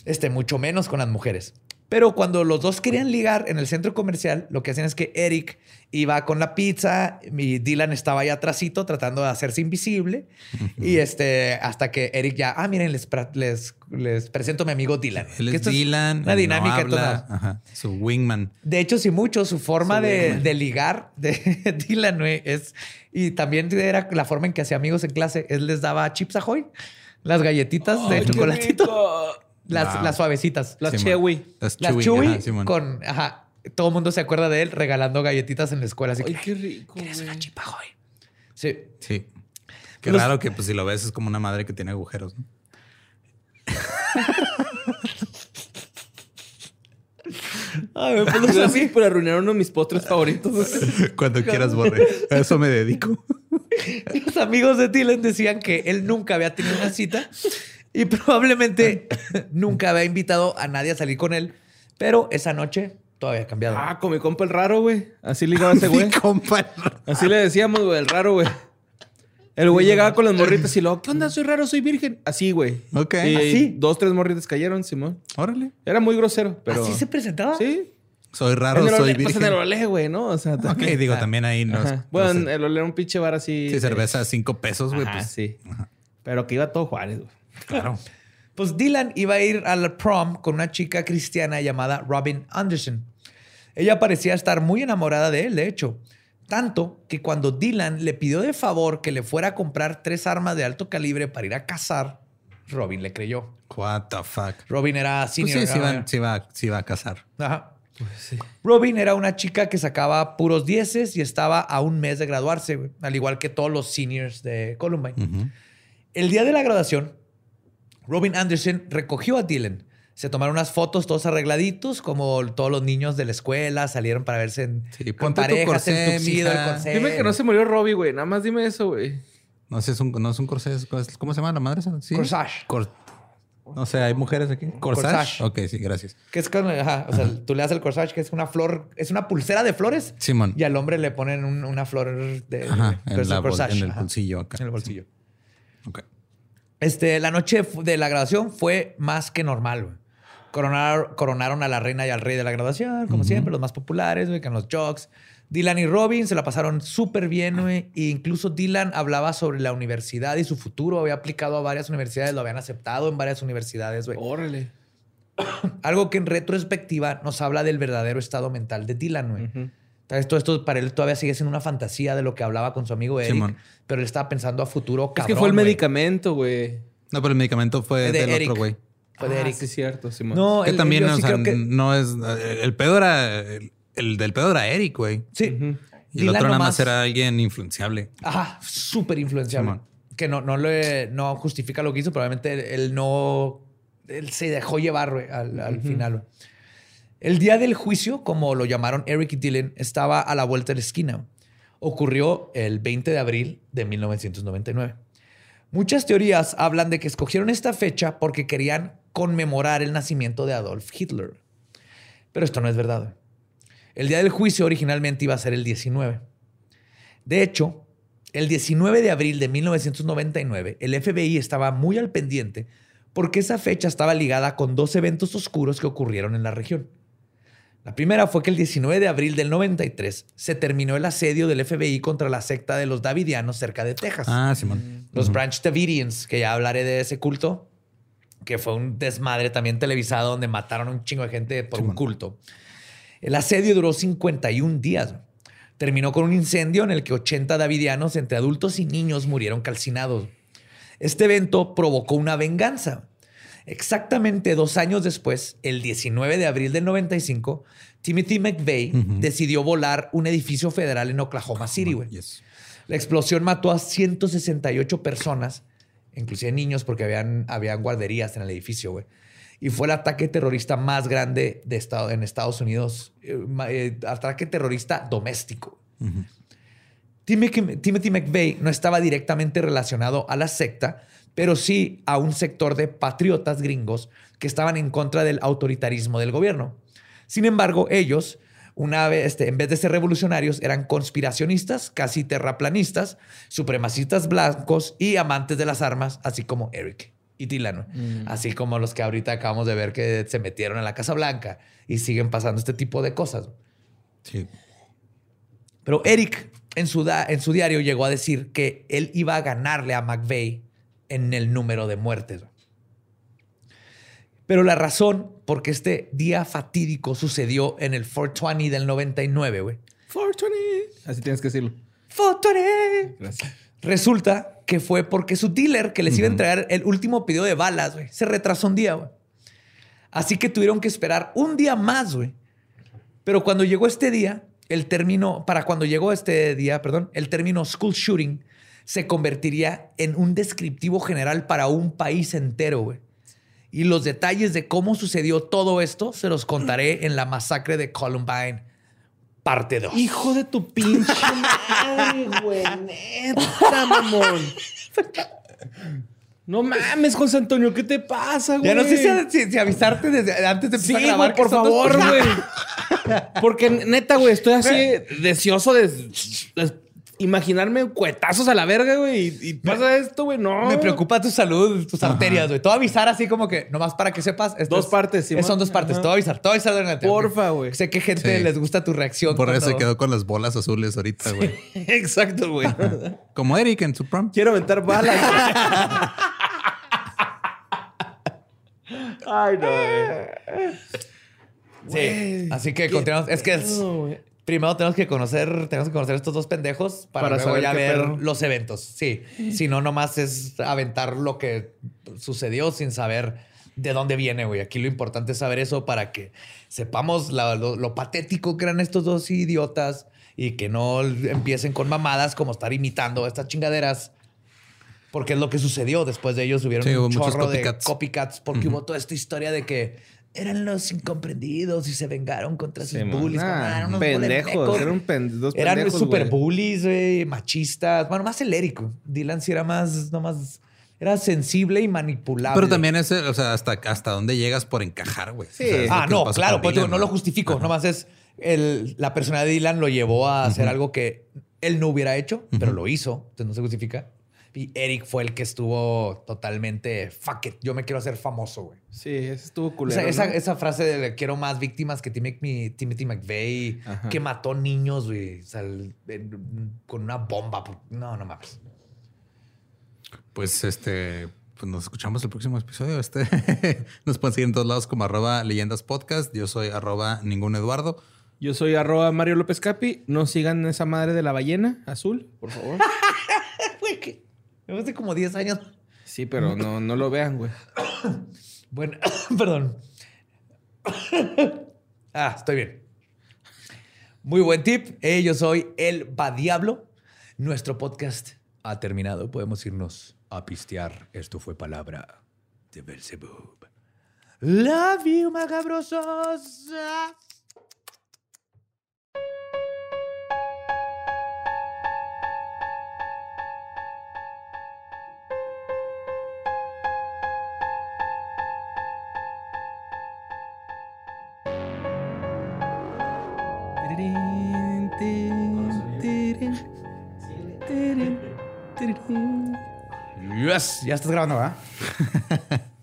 Este, mucho menos con las mujeres. Pero cuando los dos querían ligar en el centro comercial, lo que hacían es que Eric iba con la pizza y Dylan estaba ahí atrásito tratando de hacerse invisible. Y este, hasta que Eric ya, ah, miren, les, les, les presento a mi amigo Dylan. Él es Dylan. Una él dinámica no habla. Ajá. Su wingman. De hecho, sí, mucho su forma de, de ligar de [LAUGHS] Dylan es. Y también era la forma en que hacía amigos en clase. Él les daba chips ahoy, las galletitas de Ay, qué chocolatito, rico. Las, Wow. las suavecitas. Las Simón. Chewy. Las Las Chewy. Chewy ajá, Simón. con. Ajá. Todo el mundo se acuerda de él regalando galletitas en la escuela. Así Ay, que. qué rico, ¿Quieres güey. una chip ahoy? Sí. Sí. Qué Los- raro que pues si lo ves es como una madre que tiene agujeros, ¿no? [LAUGHS] Ay, [LAUGHS] pues los, Gracias ami- por arruinar uno de mis postres favoritos. [LAUGHS] Cuando quieras, borre. A eso me dedico. los amigos de Dylan decían que él nunca había tenido una cita y probablemente nunca había invitado a nadie a salir con él. Pero esa noche todo había cambiado. Ah, con mi compa el raro, güey. Así ligaba [LAUGHS] ese güey. Mi compa. Así le decíamos, güey, el raro, güey. El güey llegaba con las morritas y luego, ¿qué onda? Soy raro, soy virgen. Así, güey. Ok. Y ¿Así? dos, tres morritas cayeron, Simón. Órale. Era muy grosero, pero. ¿Así se presentaba? Sí. Soy raro, en el soy ole- pues en virgen. el olé, güey, ¿no? O sea, Ok, digo, también ahí no Bueno, sé. el olé era un pinche bar así. Sí, cerveza a cinco pesos, güey. Ajá, Pues, sí. Pero que iba todo Juárez, güey. Claro. [LAUGHS] Pues Dylan iba a ir al prom con una chica cristiana llamada Robin Anderson. Ella parecía estar muy enamorada de él, de hecho. Tanto que cuando Dylan le pidió de favor que le fuera a comprar tres armas de alto calibre para ir a cazar, Robin le creyó. What the fuck. Robin era Pues senior. sí, sí era- va, sí, va, sí a casar. Ajá. Robin era una chica que sacaba puros dieces y estaba a un mes de graduarse, al igual que todos los seniors de Columbine. El día de la graduación, Robin Anderson recogió a Dylan. Se tomaron unas fotos todos arregladitos, como todos los niños de la escuela salieron para verse en, Sí, ponte tu parejas, en corsé, tuxedo, el mija. corsé. Dime que no se murió Robbie, güey. Nada más dime eso, güey. No sé, es un, no es un corsé. es- ¿Cómo se llama la madre? esa? ¿Sí? Corsage. Cor- no sé, ¿hay mujeres aquí? ¿Corsage? Corsage. Ok, sí, gracias. Que es con, ajá, o sea, tú le das el corsage, que es una flor, es una pulsera de flores. Simón. Y al hombre le ponen un- una flor de Ajá, en, la el corsage, en el ajá, bolsillo acá. En el bolsillo. Ok. Este, la noche de la graduación fue más que normal, güey. Coronar- coronaron a la reina y al rey de la graduación, como siempre, los más populares, güey, con los jocks. Dylan y Robin se la pasaron súper bien, güey. E incluso Dylan hablaba sobre la universidad y su futuro. Había aplicado a varias universidades, lo habían aceptado en varias universidades, güey. Órale. [COUGHS] Algo que en retrospectiva nos habla del verdadero estado mental de Dylan, güey. Esto para él todavía sigue siendo una fantasía de lo que hablaba con su amigo Eric, Simón. pero él estaba pensando a futuro Es cabrón, que fue el medicamento, güey. No, pero el medicamento fue De del Eric. otro güey. Fue de Ah, Eric. Sí, cierto, Simón. No, Que el- también, yo o sí sea, creo que- no es. El pedo era. El, el del pedo era Eric, güey. Sí. Y el Dylan otro nada más era alguien influenciable. Ajá, súper influenciable. Simón. Que no, no, le, no justifica lo que hizo, probablemente él, él no. Él se dejó llevar güey, al, al final. güey. El día del juicio, como lo llamaron Eric y Dylan, estaba a la vuelta de la esquina. Ocurrió el 20 de abril de 1999. Muchas teorías hablan de que escogieron esta fecha porque querían conmemorar el nacimiento de Adolf Hitler. Pero esto no es verdad. El día del juicio originalmente iba a ser el 19. De hecho, el 19 de abril de 1999, el FBI estaba muy al pendiente porque esa fecha estaba ligada con dos eventos oscuros que ocurrieron en la región. La primera fue que el 19 de abril del 93 se terminó el asedio del FBI contra la secta de los Davidianos cerca de Texas. Ah, Simón. Los Branch Davidians, que ya hablaré de ese culto, que fue un desmadre también televisado donde mataron a un chingo de gente por un culto. El asedio duró 51 días. Terminó con un incendio en el que 80 davidianos, entre adultos y niños, murieron calcinados. Este evento provocó una venganza. Exactamente dos años después, el 19 de abril del 95, Timothy McVeigh decidió volar un edificio federal en Oklahoma City, güey. Yes. La explosión mató a 168 personas, inclusive niños, porque habían, habían guarderías en el edificio, güey. Y fue el ataque terrorista más grande de estado, en Estados Unidos, eh, eh, ataque terrorista doméstico. Timothy, Timothy McVeigh no estaba directamente relacionado a la secta, pero sí a un sector de patriotas gringos que estaban en contra del autoritarismo del gobierno. Sin embargo, ellos, una vez, este, en vez de ser revolucionarios, eran conspiracionistas, casi terraplanistas, supremacistas blancos y amantes de las armas, así como Eric y Dylan, así como los que ahorita acabamos de ver que se metieron en la Casa Blanca y siguen pasando este tipo de cosas. Sí. Pero Eric en su, en su diario llegó a decir que él iba a ganarle a McVeigh en el número de muertes. Pero la razón por qué este día fatídico sucedió en el 420 del 99, güey. 420. Así tienes que decirlo. 420. Gracias. Resulta que fue porque su dealer que les iba a entregar el último pedido de balas, güey, se retrasó un día, güey. Así que tuvieron que esperar un día más, güey. Pero cuando llegó este día, el término, para cuando llegó este día, perdón, el término school shooting se convertiría en un descriptivo general para un país entero, güey. Y los detalles de cómo sucedió todo esto se los contaré en la masacre de Columbine, parte 2. Hijo de tu pinche madre, güey. [LAUGHS] Neta, mamón. No mames, José Antonio, ¿qué te pasa, güey? Ya no sé si, si- si avisarte desde antes de Sí, empezar a grabar. güey, por favor, güey. Porque neta, güey, estoy así deseoso de, de imaginarme cuetazos a la verga, güey. Y, y pasa esto, güey. No. Me preocupa tu salud, tus arterias, güey. A avisar así como que, nomás para que sepas. Dos es- partes, Simón. Son dos partes. A avisar. A avisar durante. Porfa, güey. Sé que gente Sí. les gusta tu reacción. Por eso se quedó con las bolas azules ahorita, güey. [LAUGHS] Exacto, güey. Como Eric en su prom. Quiero aventar balas. [LAUGHS] Ay, no, güey. Sí. Así que continuamos. Es que es- No, güey. Primero tenemos que conocer, tenemos que conocer estos dos pendejos para, Para luego saber ya ver pedo. los eventos. Sí. Si no, nomás es aventar lo que sucedió sin saber de dónde viene, güey. Aquí lo importante es saber eso para que sepamos la- lo, lo patético que eran estos dos idiotas y que no empiecen con mamadas como estar imitando estas chingaderas. Porque es lo que sucedió. Después de ellos hubieron Sí, hubo un chorro de copycats. copycats porque hubo toda esta historia de que eran los incomprendidos y se vengaron contra sus bullies. Ah, eran unos pendejos. Eran pen- dos Eran pendejos, super bullies, güey, machistas. Bueno, más el Eric. Dylan sí era más, no más, era sensible y manipulable. Pero también es, o sea, hasta, hasta dónde llegas por encajar, güey. Sí. O sea, Ah, no, claro, pues Dylan, no lo justifico. Nomás es el, la persona de Dylan lo llevó a hacer algo que él no hubiera hecho, pero lo hizo. Entonces no se justifica. Y Eric fue el que estuvo totalmente fuck it. Yo me quiero hacer famoso, güey. Sí, ese estuvo O culero. sea, esa, ¿no? esa frase de quiero más víctimas que Tim- mi- Timothy McVeigh, Ajá. que mató niños, güey, o sea, el- en- con una bomba. No, no mames. Pues este, pues nos escuchamos el próximo episodio. Este [LAUGHS] nos pueden seguir en todos lados como arroba leyendas podcast. Yo soy arroba ningún Eduardo. Yo soy arroba Mario López Capi. No sigan esa madre de la ballena azul, por favor. [LAUGHS] Hace como 10 años. Sí, pero no, no lo vean, güey. [COUGHS] Bueno, [COUGHS] perdón. [COUGHS] ah, estoy bien. Muy buen tip. Eh, yo soy el Va Diablo. Nuestro podcast ha terminado. Podemos irnos a pistear. Esto fue palabra de Belzebub. Love you, macabrosos. Yes, ya estás grabando, ¿verdad? [LAUGHS]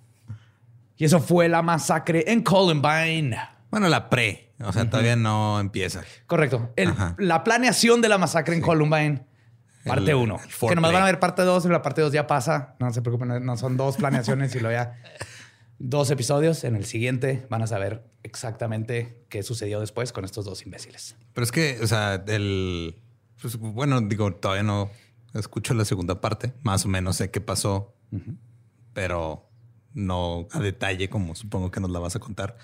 y eso fue la masacre en Columbine. Bueno, la pre, o sea, todavía no empieza. Correcto. El- la planeación de la masacre en Columbine. Parte El- 1. el Que nomás van a ver parte 2 y la parte 2 ya pasa. No se preocupen, no- son dos planeaciones y luego ya dos episodios. En el siguiente van a saber exactamente qué sucedió después con estos dos imbéciles. Pero es que, o sea, el. pues, bueno, digo, todavía no escucho la segunda parte. Más o menos sé qué pasó, pero no a detalle, como supongo que nos la vas a contar.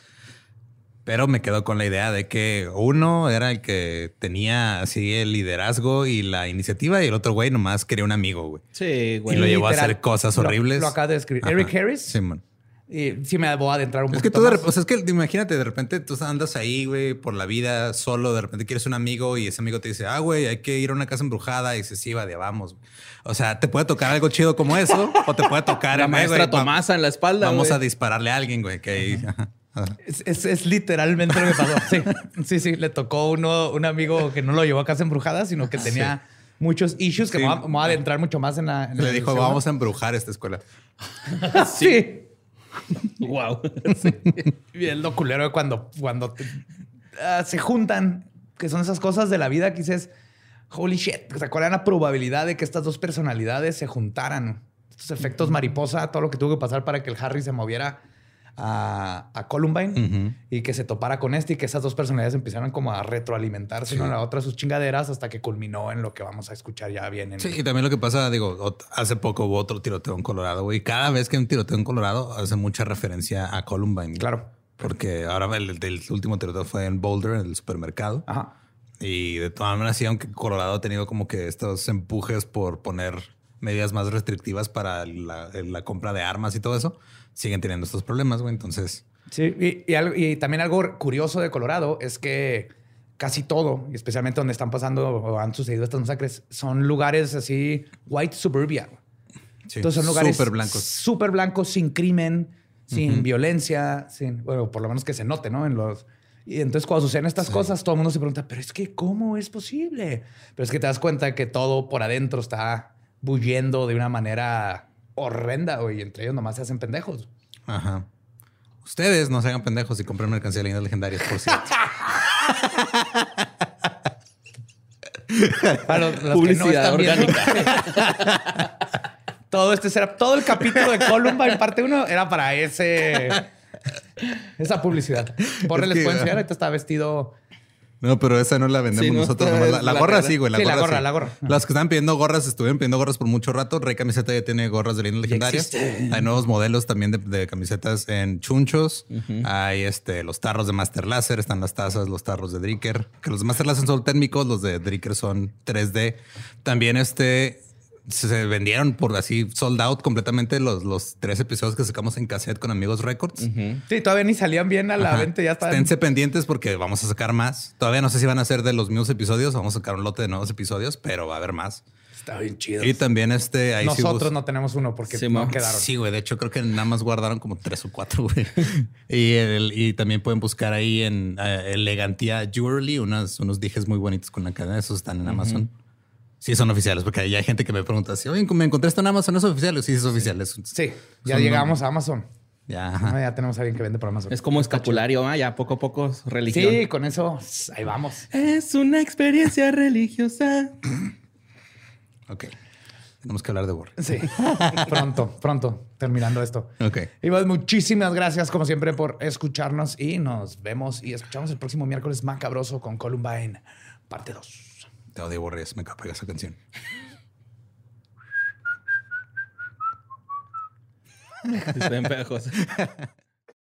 Pero me quedo con la idea de que uno era el que tenía así el liderazgo y la iniciativa, y el otro güey nomás quería un amigo, güey. Sí, Y lo llevó a hacer cosas lo- horribles. Lo, acaba de escribir. Ajá. Eric Harris Sí, man. Y sí me voy a adentrar un Es que tú de o sea, es que imagínate, de repente tú andas ahí, güey, por la vida solo, de repente quieres un amigo y ese amigo te dice, ah, güey, hay que ir a una casa embrujada y dices, sí, va, de vamos. O sea, te puede tocar algo chido como eso o te puede tocar La eh, maestra güey, va- Tomasa en la espalda. Vamos güey. a dispararle a alguien, güey, que ahí. Es, es- es literalmente lo que pasó. Sí, sí, sí. Le tocó uno, un amigo que no lo llevó a casa embrujada, sino que tenía muchos issues que Sí. me, voy a, me voy a adentrar mucho más en la. en Le la dijo, vamos a embrujar esta escuela. [LAUGHS] Sí. Wow. Bien lo culero de cuando, cuando te- ah, se juntan, que son esas cosas de la vida que dices, holy shit, o sea, ¿cuál era la probabilidad de que estas dos personalidades se juntaran? Estos efectos mariposa, todo lo que tuvo que pasar para que el Harry se moviera a, a Columbine y que se topara con este y que esas dos personalidades empezaran como a retroalimentarse una a la otra sus chingaderas hasta que culminó en lo que vamos a escuchar ya bien. En Sí, y también lo que pasa, digo, hace poco hubo otro tiroteo en Colorado, güey. Cada vez que hay un tiroteo en Colorado hace mucha referencia a Columbine. Claro. Porque ahora el, el último tiroteo fue en Boulder, en el supermercado. Ajá. Y de todas maneras, sí, aunque Colorado ha tenido como que estos empujes por poner medidas más restrictivas para la, la compra de armas y todo eso, siguen teniendo estos problemas, güey. Entonces, Sí, y, y algo- y también algo curioso de Colorado es que casi todo, y especialmente donde están pasando o han sucedido estas masacres, son lugares así, white suburbia. sí, Entonces son lugares súper blancos. Súper blancos, sin crimen, sin violencia, sin, bueno, por lo menos que se note, ¿no? En los... Y entonces cuando suceden estas cosas, todo el mundo se pregunta, pero es que ¿cómo es posible? Pero es que te das cuenta que todo por adentro está bulliendo de una manera horrenda, güey, y entre ellos nomás se hacen pendejos. Ajá. Ustedes no se hagan pendejos y compren mercancía de leyendas legendarias, por cierto. [LAUGHS] Para los, los que no Publicidad viendo. orgánica. [LAUGHS] todo este será, todo el capítulo de Columbine parte 1 era para ese esa publicidad. Borre Es les que, puedo enseñar, ajá. ahorita está vestido. No, pero esa no la vendemos Sí, no, nosotros. [LAUGHS] nomás La, la la gorra sí, güey. La Sí, la gorra, gorra, sí. la gorra. Los que están pidiendo gorras estuvieron pidiendo gorras por mucho rato. Rey Camiseta ya tiene gorras de leyendas legendarias. Hay nuevos modelos también de, de camisetas en chunchos. Hay este, los tarros de Master Laser, están las tazas, los tarros de Dricker. Que los de Master Laser son térmicos, los de Dricker son 3D. También este se vendieron por así sold out completamente los, los tres episodios que sacamos en cassette con Amigos Records. Sí, todavía ni salían bien a la Ajá. venta, ya estaban. Esténse pendientes porque vamos a sacar más. Todavía no sé si van a ser de los mismos episodios. Vamos a sacar un lote de nuevos episodios, pero va a haber más. Está bien chido. Y también este... ahí Nosotros no tenemos uno porque Sí, no quedaron. Sí, güey. De hecho, creo que nada más guardaron como tres o cuatro, güey. [LAUGHS] y, el- y también pueden buscar ahí en eh, Elegantia Jewelry unas, unos dijes muy bonitos con la cadena. Esos están en Amazon. Sí, son oficiales, porque ahí hay gente que me pregunta si, oye, me encontré esto en Amazon, ¿es oficial? Sí, es oficial. Es- Sí, ya son- llegamos a Amazon. Ya, Ah, ya tenemos a alguien que vende por Amazon. Es como escapulario, ah, ya poco a poco religión. Sí, con eso ahí vamos. Es una experiencia [LAUGHS] religiosa. Ok. Tenemos que hablar de Borre. Sí, pronto, pronto, terminando esto. Ok. Y pues muchísimas gracias como siempre por escucharnos y nos vemos y escuchamos el próximo miércoles macabroso con Columbine, parte 2. Te odio, Borres. Me capega esa canción. Está bien pegajosa. [LAUGHS]